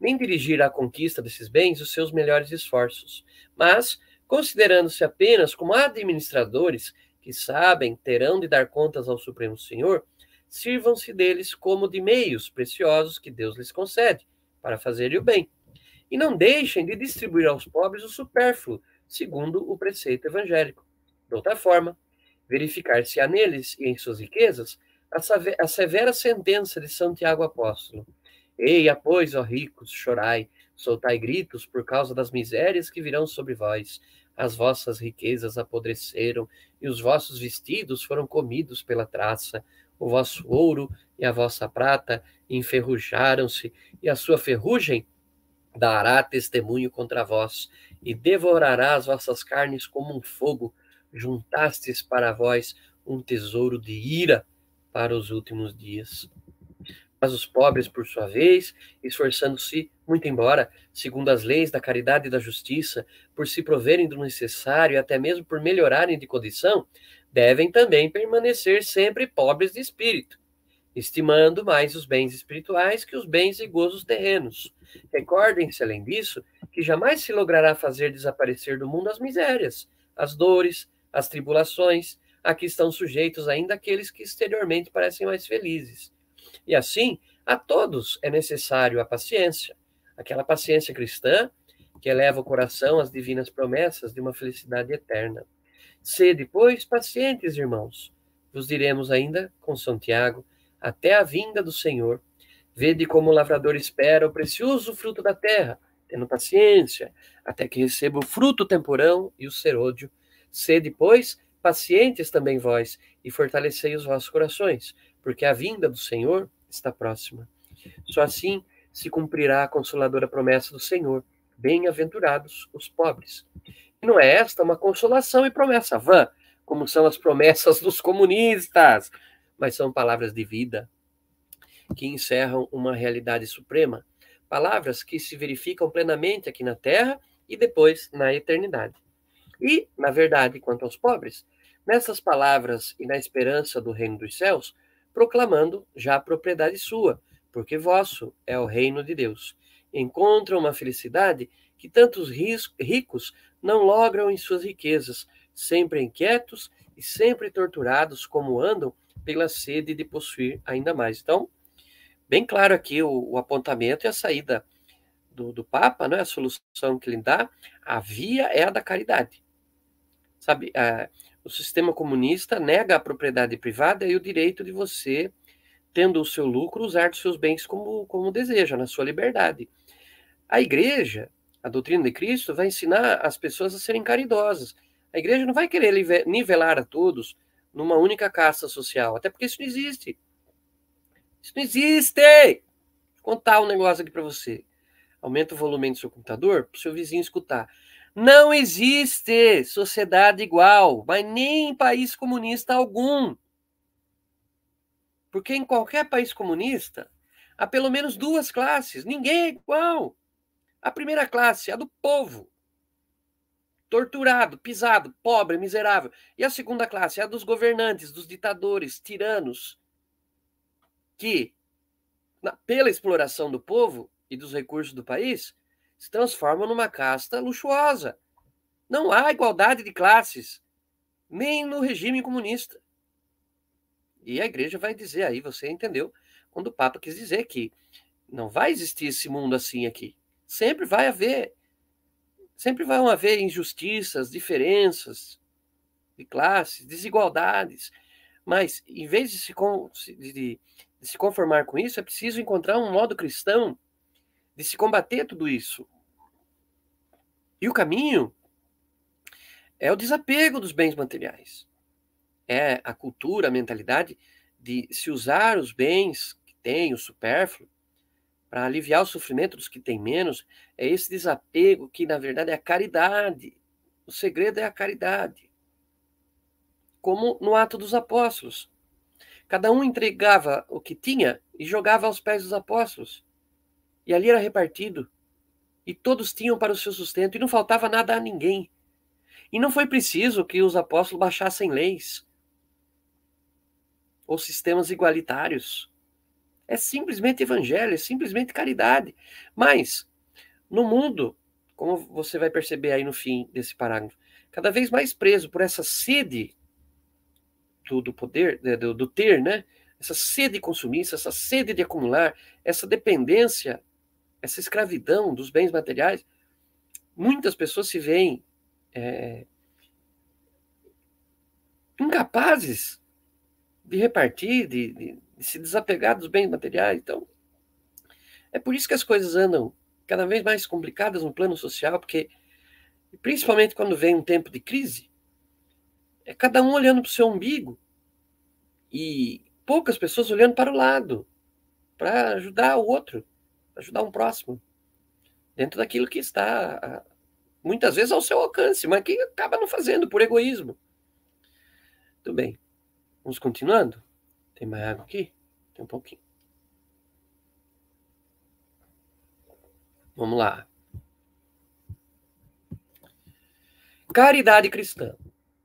nem dirigir à conquista desses bens os seus melhores esforços, mas, considerando-se apenas como administradores que sabem terão de dar contas ao Supremo Senhor, sirvam-se deles como de meios preciosos que Deus lhes concede, para fazer o bem. E não deixem de distribuir aos pobres o supérfluo, segundo o preceito evangélico. De outra forma, verificar se há neles e em suas riquezas a severa sentença de Santiago Apóstolo. Eia, pois, ó ricos, chorai, soltai gritos por causa das misérias que virão sobre vós. As vossas riquezas apodreceram e os vossos vestidos foram comidos pela traça. O vosso ouro e a vossa prata enferrujaram-se, e a sua ferrugem dará testemunho contra vós, e devorará as vossas carnes como um fogo. Juntastes para vós um tesouro de ira para os últimos dias. Mas os pobres, por sua vez, esforçando-se, muito embora, segundo as leis da caridade e da justiça, por se proverem do necessário e até mesmo por melhorarem de condição, devem também permanecer sempre pobres de espírito, estimando mais os bens espirituais que os bens e gozos terrenos. Recordem-se, além disso, que jamais se logrará fazer desaparecer do mundo as misérias, as dores, as tribulações, a que estão sujeitos ainda aqueles que exteriormente parecem mais felizes. E assim, a todos é necessário a paciência, aquela paciência cristã que eleva o coração às divinas promessas de uma felicidade eterna. Sede, pois, pacientes, irmãos. Vos diremos ainda, com São Tiago, até a vinda do Senhor. Vede como o lavrador espera o precioso fruto da terra, tendo paciência, até que receba o fruto temporão e o serôdio. Sede, pois, pacientes também vós, e fortalecei os vossos corações, porque a vinda do Senhor está próxima. Só assim se cumprirá a consoladora promessa do Senhor. Bem-aventurados os pobres. E não é esta uma consolação e promessa vã, como são as promessas dos comunistas, mas são palavras de vida que encerram uma realidade suprema, palavras que se verificam plenamente aqui na terra e depois na eternidade. E, na verdade, quanto aos pobres, nessas palavras e na esperança do reino dos céus, proclamando já a propriedade sua, porque vosso é o reino de Deus. Encontram uma felicidade que tantos ricos não logram em suas riquezas, sempre inquietos e sempre torturados, como andam pela sede de possuir ainda mais. Então, bem claro aqui o, o apontamento e a saída do, do Papa, né, a solução que ele dá, a via é a da caridade. Sabe, a, o sistema comunista nega a propriedade privada e o direito de você, tendo o seu lucro, usar dos seus bens como, como deseja, na sua liberdade. A igreja, a doutrina de Cristo, vai ensinar as pessoas a serem caridosas. A igreja não vai querer nivelar a todos numa única casta social, até porque isso não existe. Isso não existe! Vou contar um negócio aqui para você. Aumenta o volume do seu computador para o seu vizinho escutar. Não existe sociedade igual, mas nem em país comunista algum. Porque em qualquer país comunista há pelo menos duas classes, ninguém é igual. A primeira classe é a do povo, torturado, pisado, pobre, miserável. E a segunda classe é a dos governantes, dos ditadores, tiranos, que, pela exploração do povo e dos recursos do país, se transformam numa casta luxuosa. Não há igualdade de classes, nem no regime comunista. E a igreja vai dizer aí, você entendeu, quando o Papa quis dizer que não vai existir esse mundo assim aqui. Sempre vai haver Sempre vão haver injustiças, diferenças de classes, desigualdades. Mas, em vez de se, de, de se conformar com isso, é preciso encontrar um modo cristão de se combater tudo isso. E o caminho é o desapego dos bens materiais. É a cultura, a mentalidade de se usar os bens que tem, o supérfluo, para aliviar o sofrimento dos que têm menos, é esse desapego que, na verdade, é a caridade. O segredo é a caridade. Como no ato dos apóstolos. Cada um entregava o que tinha e jogava aos pés dos apóstolos. E ali era repartido. E todos tinham para o seu sustento, e não faltava nada a ninguém. E não foi preciso que os apóstolos baixassem leis ou sistemas igualitários. É simplesmente evangelho, é simplesmente caridade. Mas, no mundo, como você vai perceber aí no fim desse parágrafo, cada vez mais preso por essa sede do, do poder, né, do, do ter, né? Essa sede consumista, essa sede de acumular, essa dependência, essa escravidão dos bens materiais, muitas pessoas se veem é, incapazes de repartir, de, de, se desapegar dos bens materiais. Então, é por isso que as coisas andam cada vez mais complicadas no plano social, porque, principalmente quando vem um tempo de crise, é cada um olhando para o seu umbigo e poucas pessoas olhando para o lado, para ajudar o outro, ajudar um próximo, dentro daquilo que está muitas vezes ao seu alcance, mas que acaba não fazendo por egoísmo. Tudo bem. Vamos continuando? Tem mais água aqui? Tem um pouquinho. Vamos lá. Caridade cristã.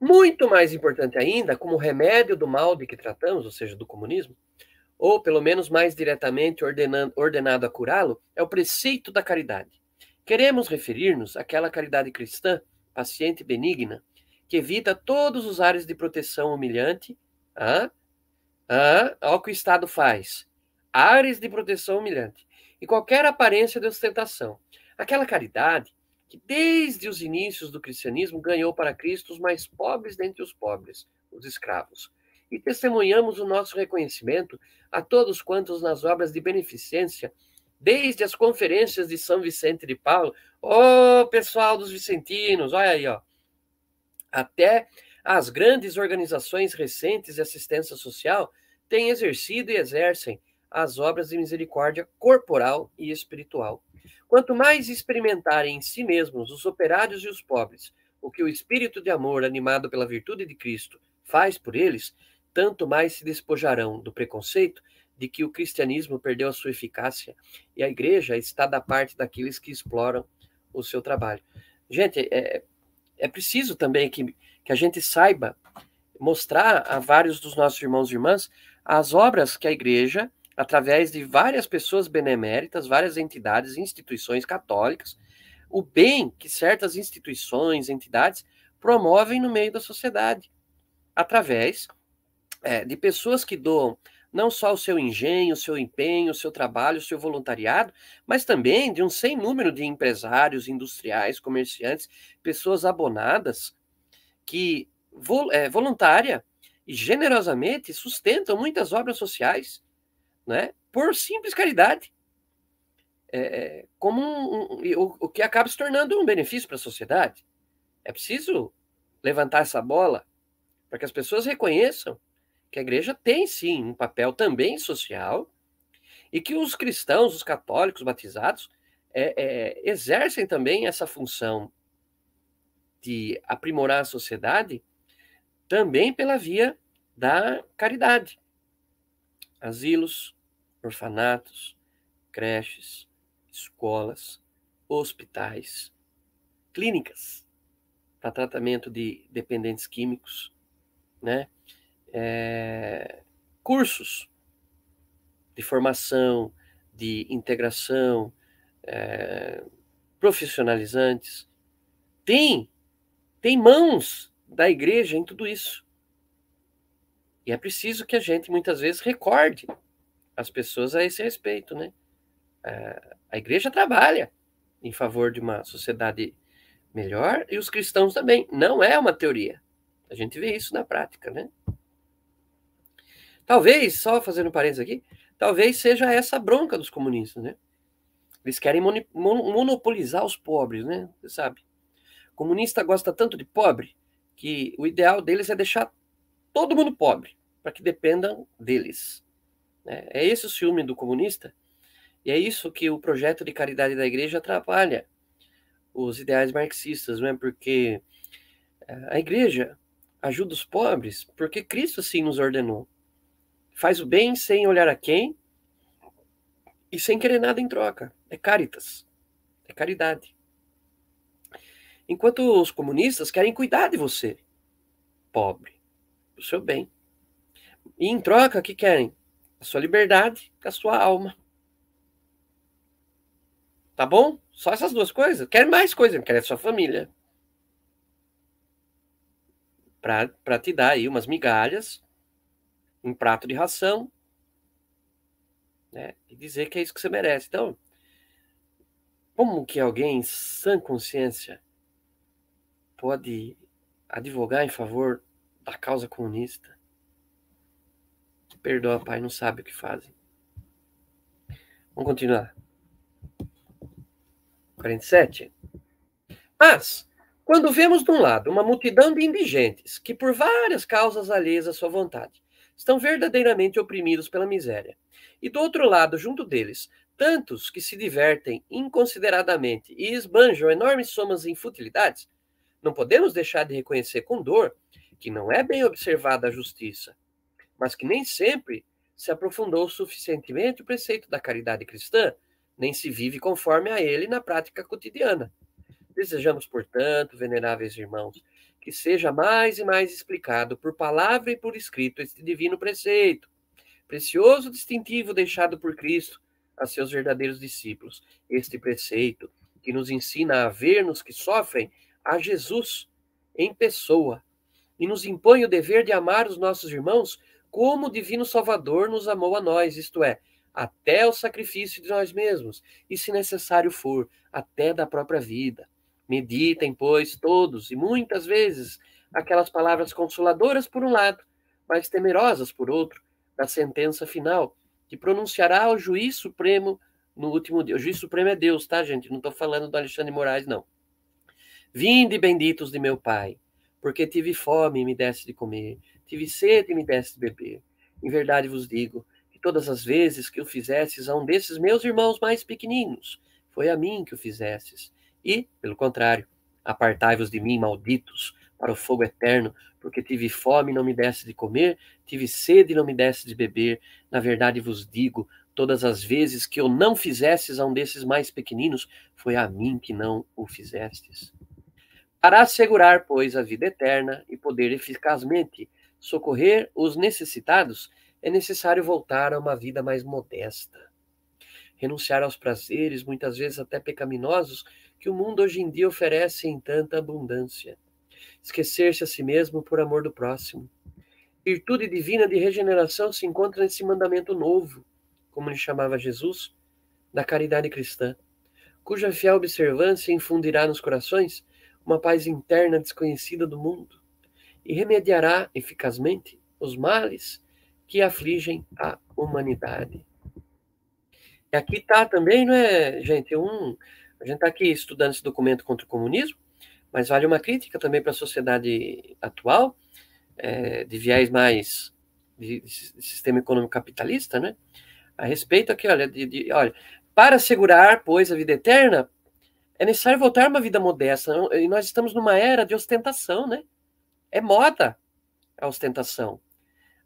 Muito mais importante ainda, como remédio do mal de que tratamos, ou seja, do comunismo, ou pelo menos mais diretamente ordenado a curá-lo, é o preceito da caridade. Queremos referir-nos àquela caridade cristã, paciente e benigna, que evita todos os ares de proteção humilhante. Ah, olha o que o Estado faz. Ares de proteção humilhante. E qualquer aparência de ostentação. Aquela caridade que desde os inícios do cristianismo ganhou para Cristo os mais pobres dentre os pobres, os escravos. E testemunhamos o nosso reconhecimento a todos quantos nas obras de beneficência, desde as conferências de São Vicente de Paulo, ô oh, pessoal dos vicentinos, olha aí, ó, até as grandes organizações recentes de assistência social têm exercido e exercem as obras de misericórdia corporal e espiritual. Quanto mais experimentarem em si mesmos os operários e os pobres, o que o espírito de amor, animado pela virtude de Cristo, faz por eles, tanto mais se despojarão do preconceito de que o cristianismo perdeu a sua eficácia e a igreja está da parte daqueles que exploram o seu trabalho. Gente, é, é preciso também que, que a gente saiba mostrar a vários dos nossos irmãos e irmãs as obras que a igreja através de várias pessoas beneméritas, várias entidades, instituições católicas, o bem que certas instituições, entidades promovem no meio da sociedade, através é, de pessoas que doam não só o seu engenho, o seu empenho, o seu trabalho, o seu voluntariado, mas também de um sem número de empresários, industriais, comerciantes, pessoas abonadas que é, voluntária e generosamente sustentam muitas obras sociais né, por simples caridade, é, como um, um, o, o que acaba se tornando um benefício para a sociedade. É preciso levantar essa bola para que as pessoas reconheçam que a igreja tem sim um papel também social e que os cristãos, os católicos batizados, é, é, exercem também essa função de aprimorar a sociedade também pela via da caridade. Asilos, orfanatos, creches, escolas, hospitais, clínicas para tratamento de dependentes químicos, né? É, cursos de formação, de integração, é, profissionalizantes. Tem, tem mãos da igreja em tudo isso. E é preciso que a gente muitas vezes recorde as pessoas a esse respeito, né? A igreja trabalha em favor de uma sociedade melhor e os cristãos também. Não é uma teoria. A gente vê isso na prática, né? Talvez, só fazendo parênteses aqui, talvez seja essa bronca dos comunistas, né? Eles querem monopolizar os pobres, né? Você sabe. Comunista gosta tanto de pobre que o ideal deles é deixar todo mundo pobre, para que dependam deles. Né? É esse o ciúme do comunista, e é isso que o projeto de caridade da igreja atrapalha os ideais marxistas, não é? Porque eh, a igreja ajuda os pobres porque Cristo assim nos ordenou. Faz o bem sem olhar a quem e sem querer nada em troca. É caritas, é caridade. Enquanto os comunistas querem cuidar de você, pobre, do seu bem. E em troca, o que querem? a sua liberdade, a sua alma. Tá bom? Só essas duas coisas. Quer mais coisa, quer a sua família. Para te dar aí umas migalhas, um prato de ração, né? E dizer que é isso que você merece. Então, como que alguém sem consciência pode advogar em favor da causa comunista? Perdoa, Pai, não sabe o que fazem. Vamos continuar. 47. Mas, quando vemos de um lado uma multidão de indigentes que, por várias causas alheias à sua vontade, estão verdadeiramente oprimidos pela miséria. E do outro lado, junto deles, tantos que se divertem inconsideradamente e esbanjam enormes somas em futilidades, não podemos deixar de reconhecer com dor que não é bem observada a justiça, mas que nem sempre se aprofundou suficientemente o preceito da caridade cristã, nem se vive conforme a ele na prática cotidiana. Desejamos, portanto, veneráveis irmãos, que seja mais e mais explicado por palavra e por escrito este divino preceito, precioso distintivo deixado por Cristo a seus verdadeiros discípulos. Este preceito que nos ensina a ver nos que sofrem a Jesus em pessoa e nos impõe o dever de amar os nossos irmãos como o divino Salvador nos amou a nós, isto é, até o sacrifício de nós mesmos, e se necessário for, até da própria vida. Meditem, pois, todos e muitas vezes aquelas palavras consoladoras por um lado, mas temerosas por outro, da sentença final, que pronunciará o juiz supremo no último dia. O juiz supremo é Deus, tá, gente? Não estou falando do Alexandre Moraes, não. Vinde, benditos de meu Pai, porque tive fome e me desse de comer, tive sede e me desse de beber. Em verdade vos digo que todas as vezes que o fizestes a um desses meus irmãos mais pequeninos, foi a mim que o fizestes. E, pelo contrário, apartai-vos de mim, malditos, para o fogo eterno, porque tive fome e não me desse de comer, tive sede e não me desse de beber. Na verdade vos digo, todas as vezes que eu não fizestes a um desses mais pequeninos, foi a mim que não o fizestes. Para assegurar, pois, a vida eterna e poder eficazmente socorrer os necessitados, é necessário voltar a uma vida mais modesta. Renunciar aos prazeres, muitas vezes até pecaminosos, que o mundo hoje em dia oferece em tanta abundância esquecer-se a si mesmo por amor do próximo. Virtude divina de regeneração se encontra nesse mandamento novo, como lhe chamava Jesus, da caridade cristã, cuja fiel observância infundirá nos corações uma paz interna desconhecida do mundo e remediará eficazmente os males que afligem a humanidade. E aqui está também, não é, gente, um, a gente está aqui estudando esse documento contra o comunismo, mas vale uma crítica também para a sociedade atual, é, de viés mais de, de, sistema econômico capitalista, né? A respeito aqui, olha, de, de, olha, para assegurar, pois, a vida eterna, é necessário voltar a uma vida modesta. E nós estamos numa era de ostentação, né? É moda a ostentação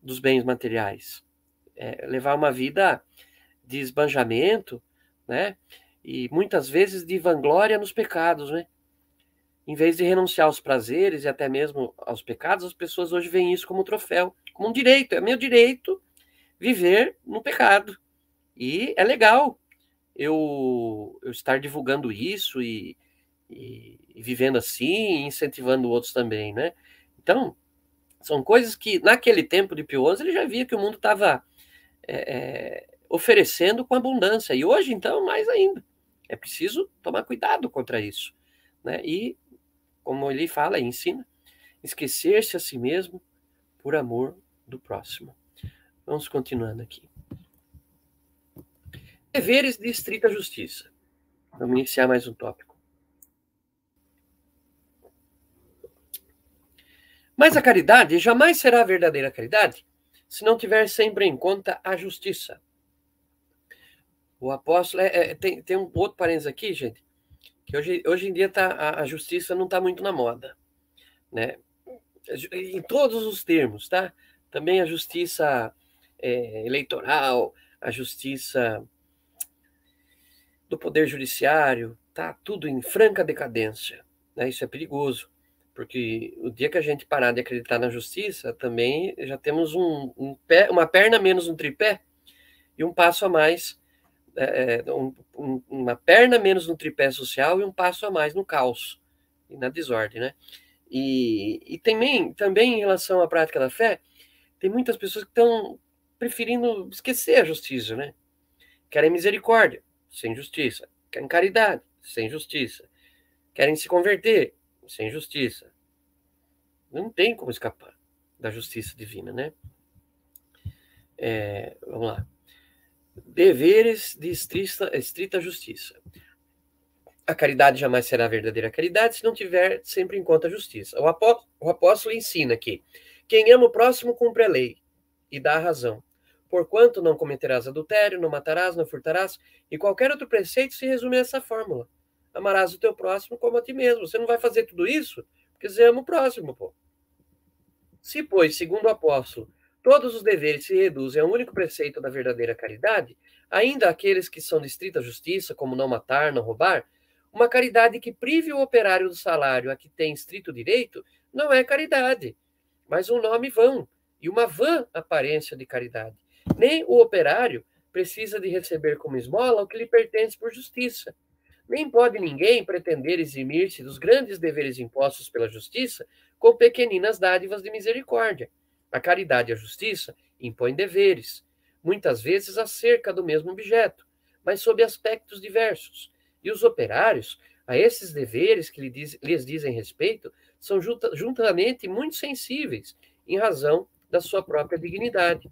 dos bens materiais. É levar uma vida de esbanjamento, né? E muitas vezes de vanglória nos pecados, né? Em vez de renunciar aos prazeres e até mesmo aos pecados, as pessoas hoje veem isso como um troféu, como um direito. É meu direito viver no pecado. E é legal eu, eu estar divulgando isso e, e, e vivendo assim, incentivando outros também, né? Então, são coisas que naquele tempo de Pio XI ele já via que o mundo estava é, é, oferecendo com abundância. E hoje, então, mais ainda. É preciso tomar cuidado contra isso. Né? E como ele fala e ensina, esquecer-se a si mesmo por amor do próximo. Vamos continuando aqui. Deveres de estrita justiça. Vamos iniciar mais um tópico. Mas a caridade jamais será verdadeira caridade se não tiver sempre em conta a justiça. O apóstolo. É, é, tem, tem um outro parênteses aqui, gente que hoje, hoje em dia tá, a, a justiça não está muito na moda, né? Em todos os termos, tá? Também a justiça é, eleitoral, a justiça do poder judiciário, tá tudo em franca decadência. Né? Isso é perigoso, porque o dia que a gente parar de acreditar na justiça, também já temos um, um pé, uma perna menos no tripé e um passo a mais é, é, um, um, uma perna menos no tripé social e um passo a mais no caos e na desordem, né? E, e também, também em relação à prática da fé, tem muitas pessoas que estão preferindo esquecer a justiça, né? Querem misericórdia, sem justiça. Querem caridade, sem justiça. Querem se converter, sem justiça. Não tem como escapar da justiça divina, né? É, vamos lá. Deveres de estrita, estrita justiça. A caridade jamais será verdadeira caridade se não tiver sempre em conta a justiça. O apóstolo, o apóstolo ensina que quem ama o próximo cumpre a lei. e dá a razão. Porquanto não cometerás adultério, não matarás, não furtarás, e qualquer outro preceito se resume a essa fórmula. Amarás o teu próximo como a ti mesmo. Você não vai fazer tudo isso porque você ama o próximo, pô. Se, pois, segundo o apóstolo, todos os deveres se reduzem a um único preceito da verdadeira caridade, ainda aqueles que são de estrita justiça, como não matar, não roubar, uma caridade que prive o operário do salário a que tem estrito direito não é caridade, mas um nome vão e uma vã aparência de caridade. Nem o operário precisa de receber como esmola o que lhe pertence por justiça. Nem pode ninguém pretender eximir-se dos grandes deveres impostos pela justiça com pequeninas dádivas de misericórdia. A caridade e a justiça impõem deveres, muitas vezes acerca do mesmo objeto, mas sob aspectos diversos. E os operários, a esses deveres que lhes dizem respeito, são juntamente muito sensíveis, em razão da sua própria dignidade.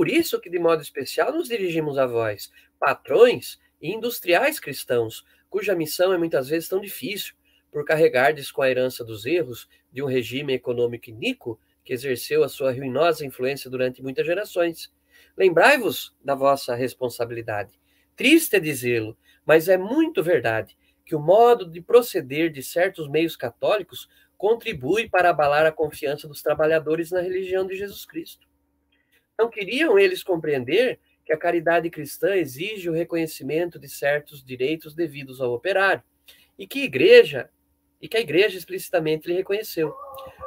Por isso que, de modo especial, nos dirigimos a vós, patrões e industriais cristãos, cuja missão é muitas vezes tão difícil, por carregardes com a herança dos erros de um regime econômico iníquo que exerceu a sua ruinosa influência durante muitas gerações. Lembrai-vos da vossa responsabilidade. Triste é dizê-lo, mas é muito verdade que o modo de proceder de certos meios católicos contribui para abalar a confiança dos trabalhadores na religião de Jesus Cristo. Não queriam eles compreender que a caridade cristã exige o reconhecimento de certos direitos devidos ao operário e que igreja e que a igreja explicitamente lhe reconheceu.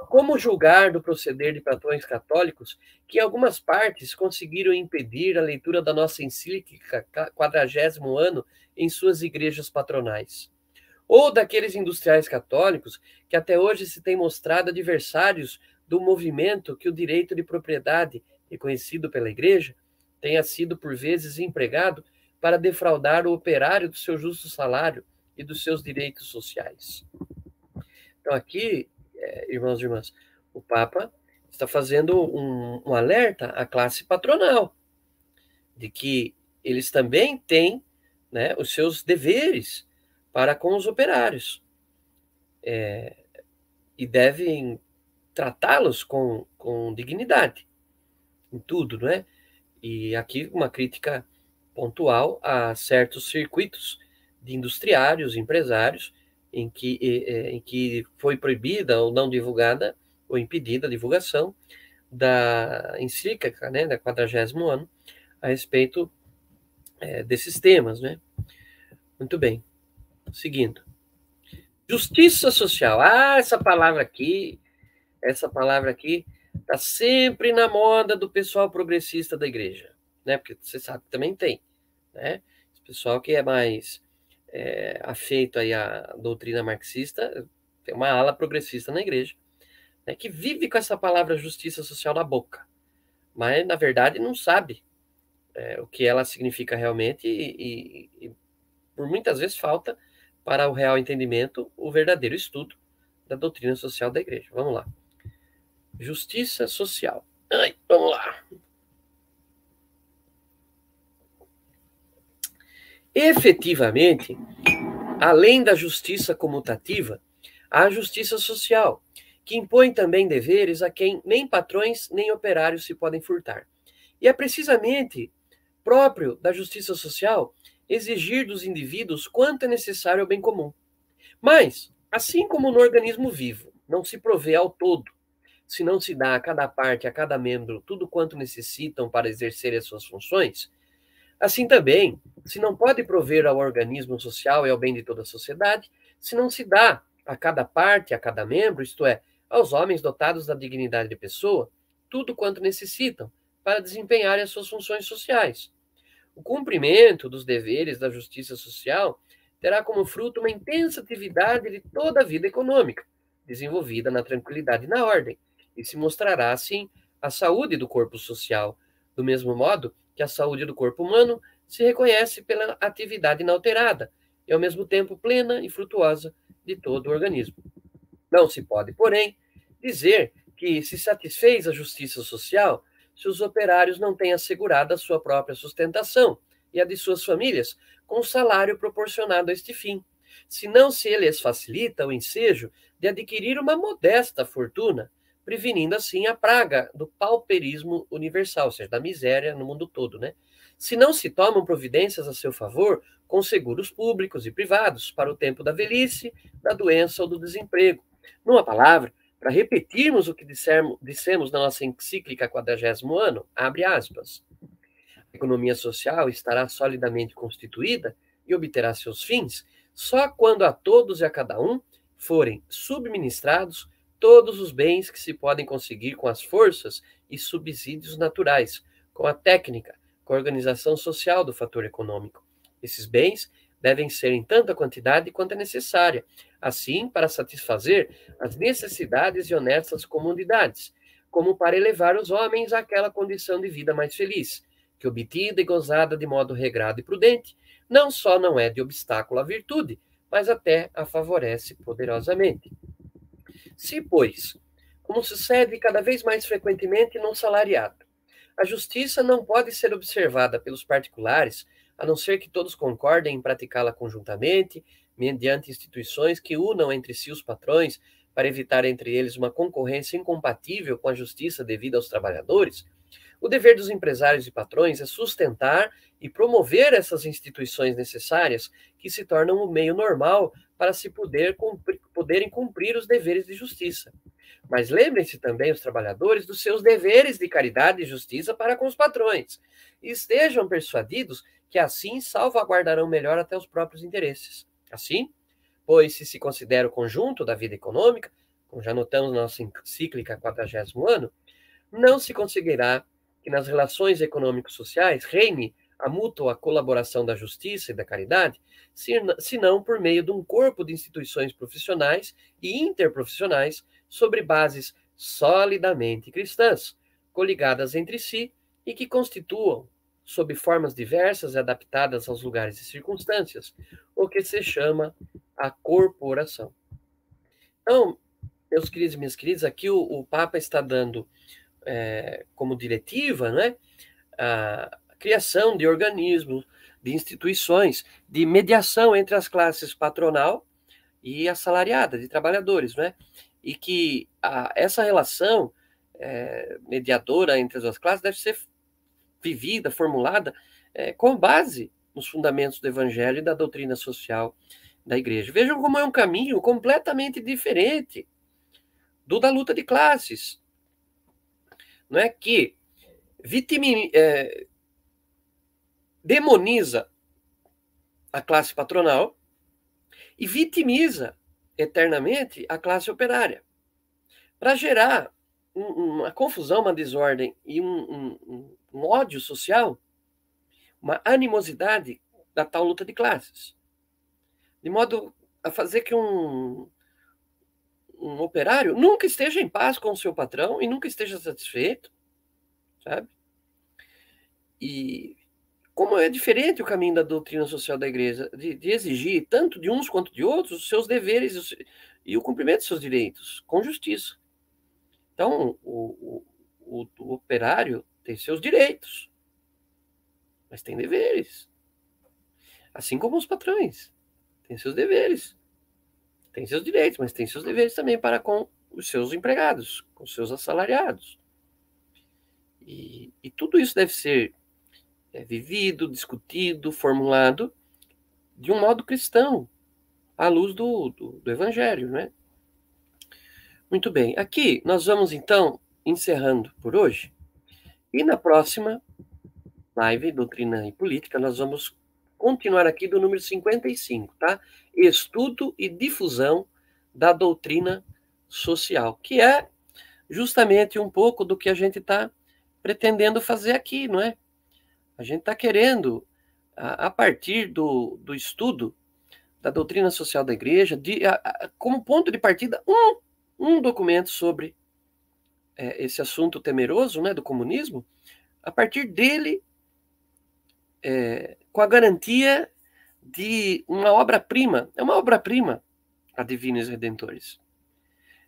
Como julgar do proceder de patrões católicos que, em algumas partes, conseguiram impedir a leitura da nossa encíclica quadragésimo ano em suas igrejas patronais? Ou daqueles industriais católicos que até hoje se têm mostrado adversários do movimento que o direito de propriedade, reconhecido pela igreja, tenha sido por vezes empregado para defraudar o operário do seu justo salário e dos seus direitos sociais. Então, aqui, é, irmãos e irmãs, o Papa está fazendo um, um alerta à classe patronal de que eles também têm né, os seus deveres para com os operários é, e devem tratá-los com, com dignidade em tudo, não é? E aqui uma crítica pontual a certos circuitos de industriários, empresários, em que, em que foi proibida ou não divulgada ou impedida a divulgação da encíclica, né, da 40 ano, a respeito é, desses temas, né? Muito bem. Seguindo. Justiça social. Ah, essa palavra aqui, essa palavra aqui está sempre na moda do pessoal progressista da igreja, né? Porque você sabe que também tem, né? Pessoal que é mais é, afeito aí à doutrina marxista, tem uma ala progressista na igreja, né, que vive com essa palavra justiça social na boca, mas na verdade não sabe é, o que ela significa realmente e, e, e, por muitas vezes falta para o real entendimento o verdadeiro estudo da doutrina social da igreja. Vamos lá. Justiça social. Ai, vamos lá. Efetivamente, além da justiça comutativa, há a justiça social, que impõe também deveres a quem nem patrões nem operários se podem furtar. E é precisamente próprio da justiça social exigir dos indivíduos quanto é necessário ao bem comum. Mas, assim como no organismo vivo não se provê ao todo, se não se dá a cada parte, a cada membro, tudo quanto necessitam para exercer as suas funções, Assim também, se não pode prover ao organismo social e ao bem de toda a sociedade, se não se dá a cada parte, a cada membro, isto é, aos homens dotados da dignidade de pessoa, tudo quanto necessitam para desempenharem as suas funções sociais. O cumprimento dos deveres da justiça social terá como fruto uma intensa atividade de toda a vida econômica, desenvolvida na tranquilidade e na ordem, e se mostrará, assim, a saúde do corpo social, do mesmo modo que a saúde do corpo humano se reconhece pela atividade inalterada e, ao mesmo tempo, plena e frutuosa de todo o organismo. Não se pode, porém, dizer que se satisfez a justiça social se os operários não têm assegurado a sua própria sustentação e a de suas famílias com o salário proporcionado a este fim, se não se lhes facilita o ensejo de adquirir uma modesta fortuna prevenindo assim a praga do pauperismo universal, ou seja, da miséria no mundo todo, né? Se não se tomam providências a seu favor, com seguros públicos e privados para o tempo da velhice, da doença ou do desemprego. Numa palavra, para repetirmos o que dissermos, dissemos na nossa encíclica quadragésimo ano, abre aspas. A economia social estará solidamente constituída e obterá seus fins só quando a todos e a cada um forem subministrados todos os bens que se podem conseguir com as forças e subsídios naturais, com a técnica, com a organização social do fator econômico. Esses bens devem ser em tanta quantidade quanto é necessária, assim para satisfazer as necessidades e honestas comunidades, como para elevar os homens àquela condição de vida mais feliz, que obtida e gozada de modo regrado e prudente, não só não é de obstáculo à virtude, mas até a favorece poderosamente. Se, pois, como sucede cada vez mais frequentemente no salariado, a justiça não pode ser observada pelos particulares, a não ser que todos concordem em praticá-la conjuntamente, mediante instituições que unam entre si os patrões para evitar entre eles uma concorrência incompatível com a justiça devida aos trabalhadores, o dever dos empresários e patrões é sustentar e promover essas instituições necessárias que se tornam o meio normal para se poder cumprir, poderem cumprir os deveres de justiça. Mas lembrem-se também os trabalhadores dos seus deveres de caridade e justiça para com os patrões, e estejam persuadidos que assim salvaguardarão melhor até os próprios interesses. Assim, pois se se considera o conjunto da vida econômica, como já notamos na nossa encíclica 40 ano, não se conseguirá que nas relações econômico-sociais reine a mútua colaboração da justiça e da caridade, senão por meio de um corpo de instituições profissionais e interprofissionais sobre bases solidamente cristãs, coligadas entre si e que constituam, sob formas diversas e adaptadas aos lugares e circunstâncias, o que se chama a corporação. Então, meus queridos e minhas queridas, aqui o, o Papa está dando é, como diretiva, né, a criação de organismos, de instituições, de mediação entre as classes patronal e assalariada, de trabalhadores, né? E que a, essa relação é, mediadora entre as duas classes deve ser vivida, formulada é, com base nos fundamentos do Evangelho e da doutrina social da Igreja. Vejam como é um caminho completamente diferente do da luta de classes, não é que vitimi, é, demoniza a classe patronal e vitimiza eternamente a classe operária, para gerar um, uma confusão, uma desordem e um, um, um ódio social, uma animosidade da tal luta de classes, de modo a fazer que um, um operário nunca esteja em paz com o seu patrão e nunca esteja satisfeito, sabe? E como é diferente o caminho da doutrina social da igreja, de, de exigir, tanto de uns quanto de outros, os seus deveres e o cumprimento de seus direitos, com justiça. Então, o, o, o operário tem seus direitos, mas tem deveres. Assim como os patrões têm seus deveres tem seus direitos, mas tem seus deveres também para com os seus empregados, com os seus assalariados. E, e tudo isso deve ser é, vivido, discutido, formulado de um modo cristão, à luz do, do, do Evangelho, né? Muito bem, aqui nós vamos então encerrando por hoje. E na próxima live, Doutrina e Política, nós vamos continuar aqui do número 55, tá? Estudo e difusão da doutrina social, que é justamente um pouco do que a gente está pretendendo fazer aqui, não é? A gente está querendo, a, partir do, do estudo da doutrina social da igreja, de, a, a, como ponto de partida, um, um documento sobre é, esse assunto temeroso né, do comunismo, a partir dele é, com a garantia de uma obra-prima, é uma obra-prima, a Divinos Redentores,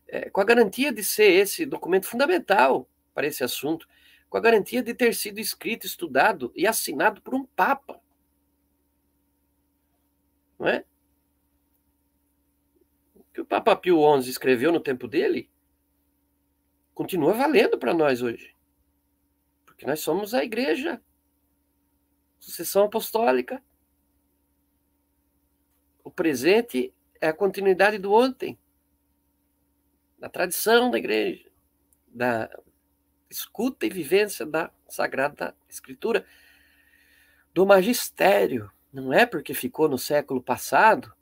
é, com a garantia de ser esse documento fundamental para esse assunto, com a garantia de ter sido escrito, estudado e assinado por um Papa. Não é? O que o Papa Pio XI escreveu no tempo dele continua valendo para nós hoje. Porque nós somos a igreja, sucessão apostólica. O presente é a continuidade do ontem, da tradição da igreja, da escuta e vivência da Sagrada Escritura, do magistério. Não é porque ficou no século passado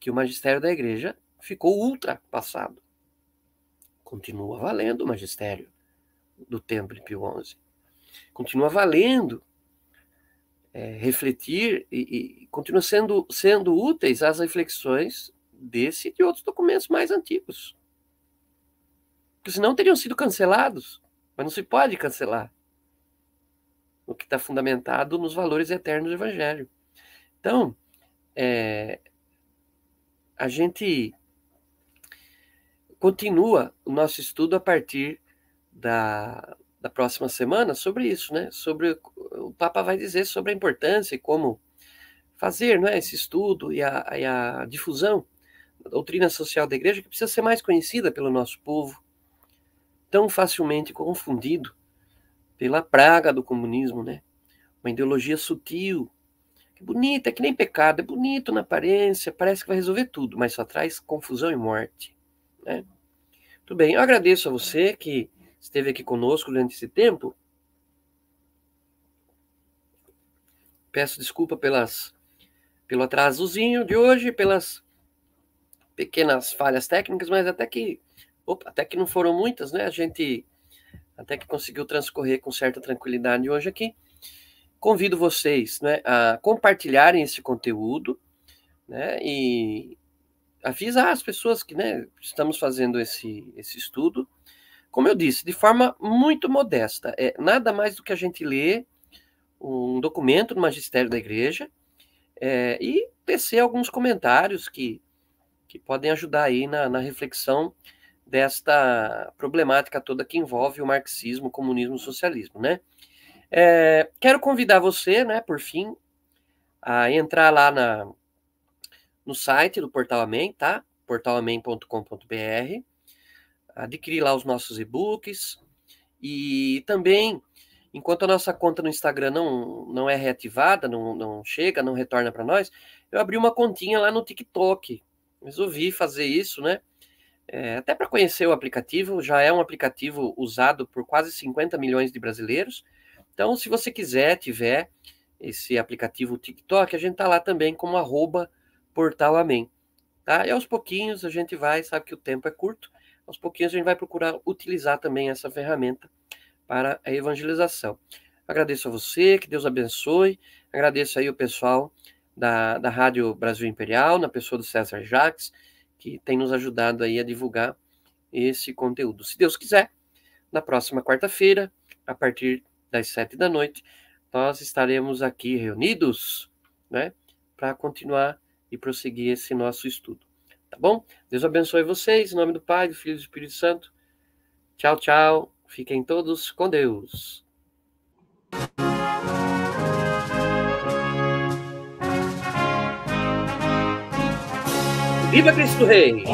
que o magistério da igreja ficou ultrapassado. Continua valendo o magistério do tempo de Pio XI. Continua valendo é, refletir e, e continua sendo, sendo úteis as reflexões desse e de outros documentos mais antigos. Porque senão teriam sido cancelados, mas não se pode cancelar o que está fundamentado nos valores eternos do Evangelho. Então, é, a gente continua o nosso estudo a partir da, da próxima semana sobre isso, né? Sobre o Papa vai dizer sobre a importância e como fazer, né, esse estudo e a, e a difusão da doutrina social da Igreja que precisa ser mais conhecida pelo nosso povo, tão facilmente confundido pela praga do comunismo, né? Uma ideologia sutil, é bonita, é que nem pecado, é bonito na aparência, parece que vai resolver tudo, mas só traz confusão e morte, né? Tudo bem, eu agradeço a você que esteve aqui conosco durante esse tempo. Peço desculpa pelas pelo atrasozinho de hoje, pelas pequenas falhas técnicas, mas até que opa, até que não foram muitas, né? A gente até que conseguiu transcorrer com certa tranquilidade hoje aqui. Convido vocês né, a compartilharem esse conteúdo né, e avisar as pessoas que né, estamos fazendo esse, esse estudo. Como eu disse, de forma muito modesta. É nada mais do que a gente ler um documento do magistério da igreja é, e tecer alguns comentários que, que podem ajudar aí na, na reflexão desta problemática toda que envolve o marxismo, o comunismo, o socialismo, né? É, quero convidar você, né, por fim, a entrar lá na, no site do Portal Amém, tá? portalamém.com.br, adquirir lá os nossos e-books e também, enquanto a nossa conta no Instagram não, não é reativada, não, não chega, não retorna para nós, eu abri uma continha lá no TikTok. Resolvi fazer isso, né? É, até para conhecer o aplicativo, já é um aplicativo usado por quase 50 milhões de brasileiros. Então, se você quiser, tiver esse aplicativo TikTok, a gente tá lá também como arroba portal amém. Tá? E aos pouquinhos a gente vai, sabe que o tempo é curto, aos pouquinhos a gente vai procurar utilizar também essa ferramenta para a evangelização. Agradeço a você, que Deus abençoe. Agradeço aí o pessoal da, da Rádio Brasil Imperial, na pessoa do César Jacques, que tem nos ajudado aí a divulgar esse conteúdo. Se Deus quiser, na próxima quarta-feira, a partir das sete da noite, nós estaremos aqui reunidos, né, para continuar e prosseguir esse nosso estudo. Tá bom? Deus abençoe vocês, em nome do Pai, do Filho e do Espírito Santo. Tchau, tchau. Fiquem todos com Deus. Viva Cristo Rei!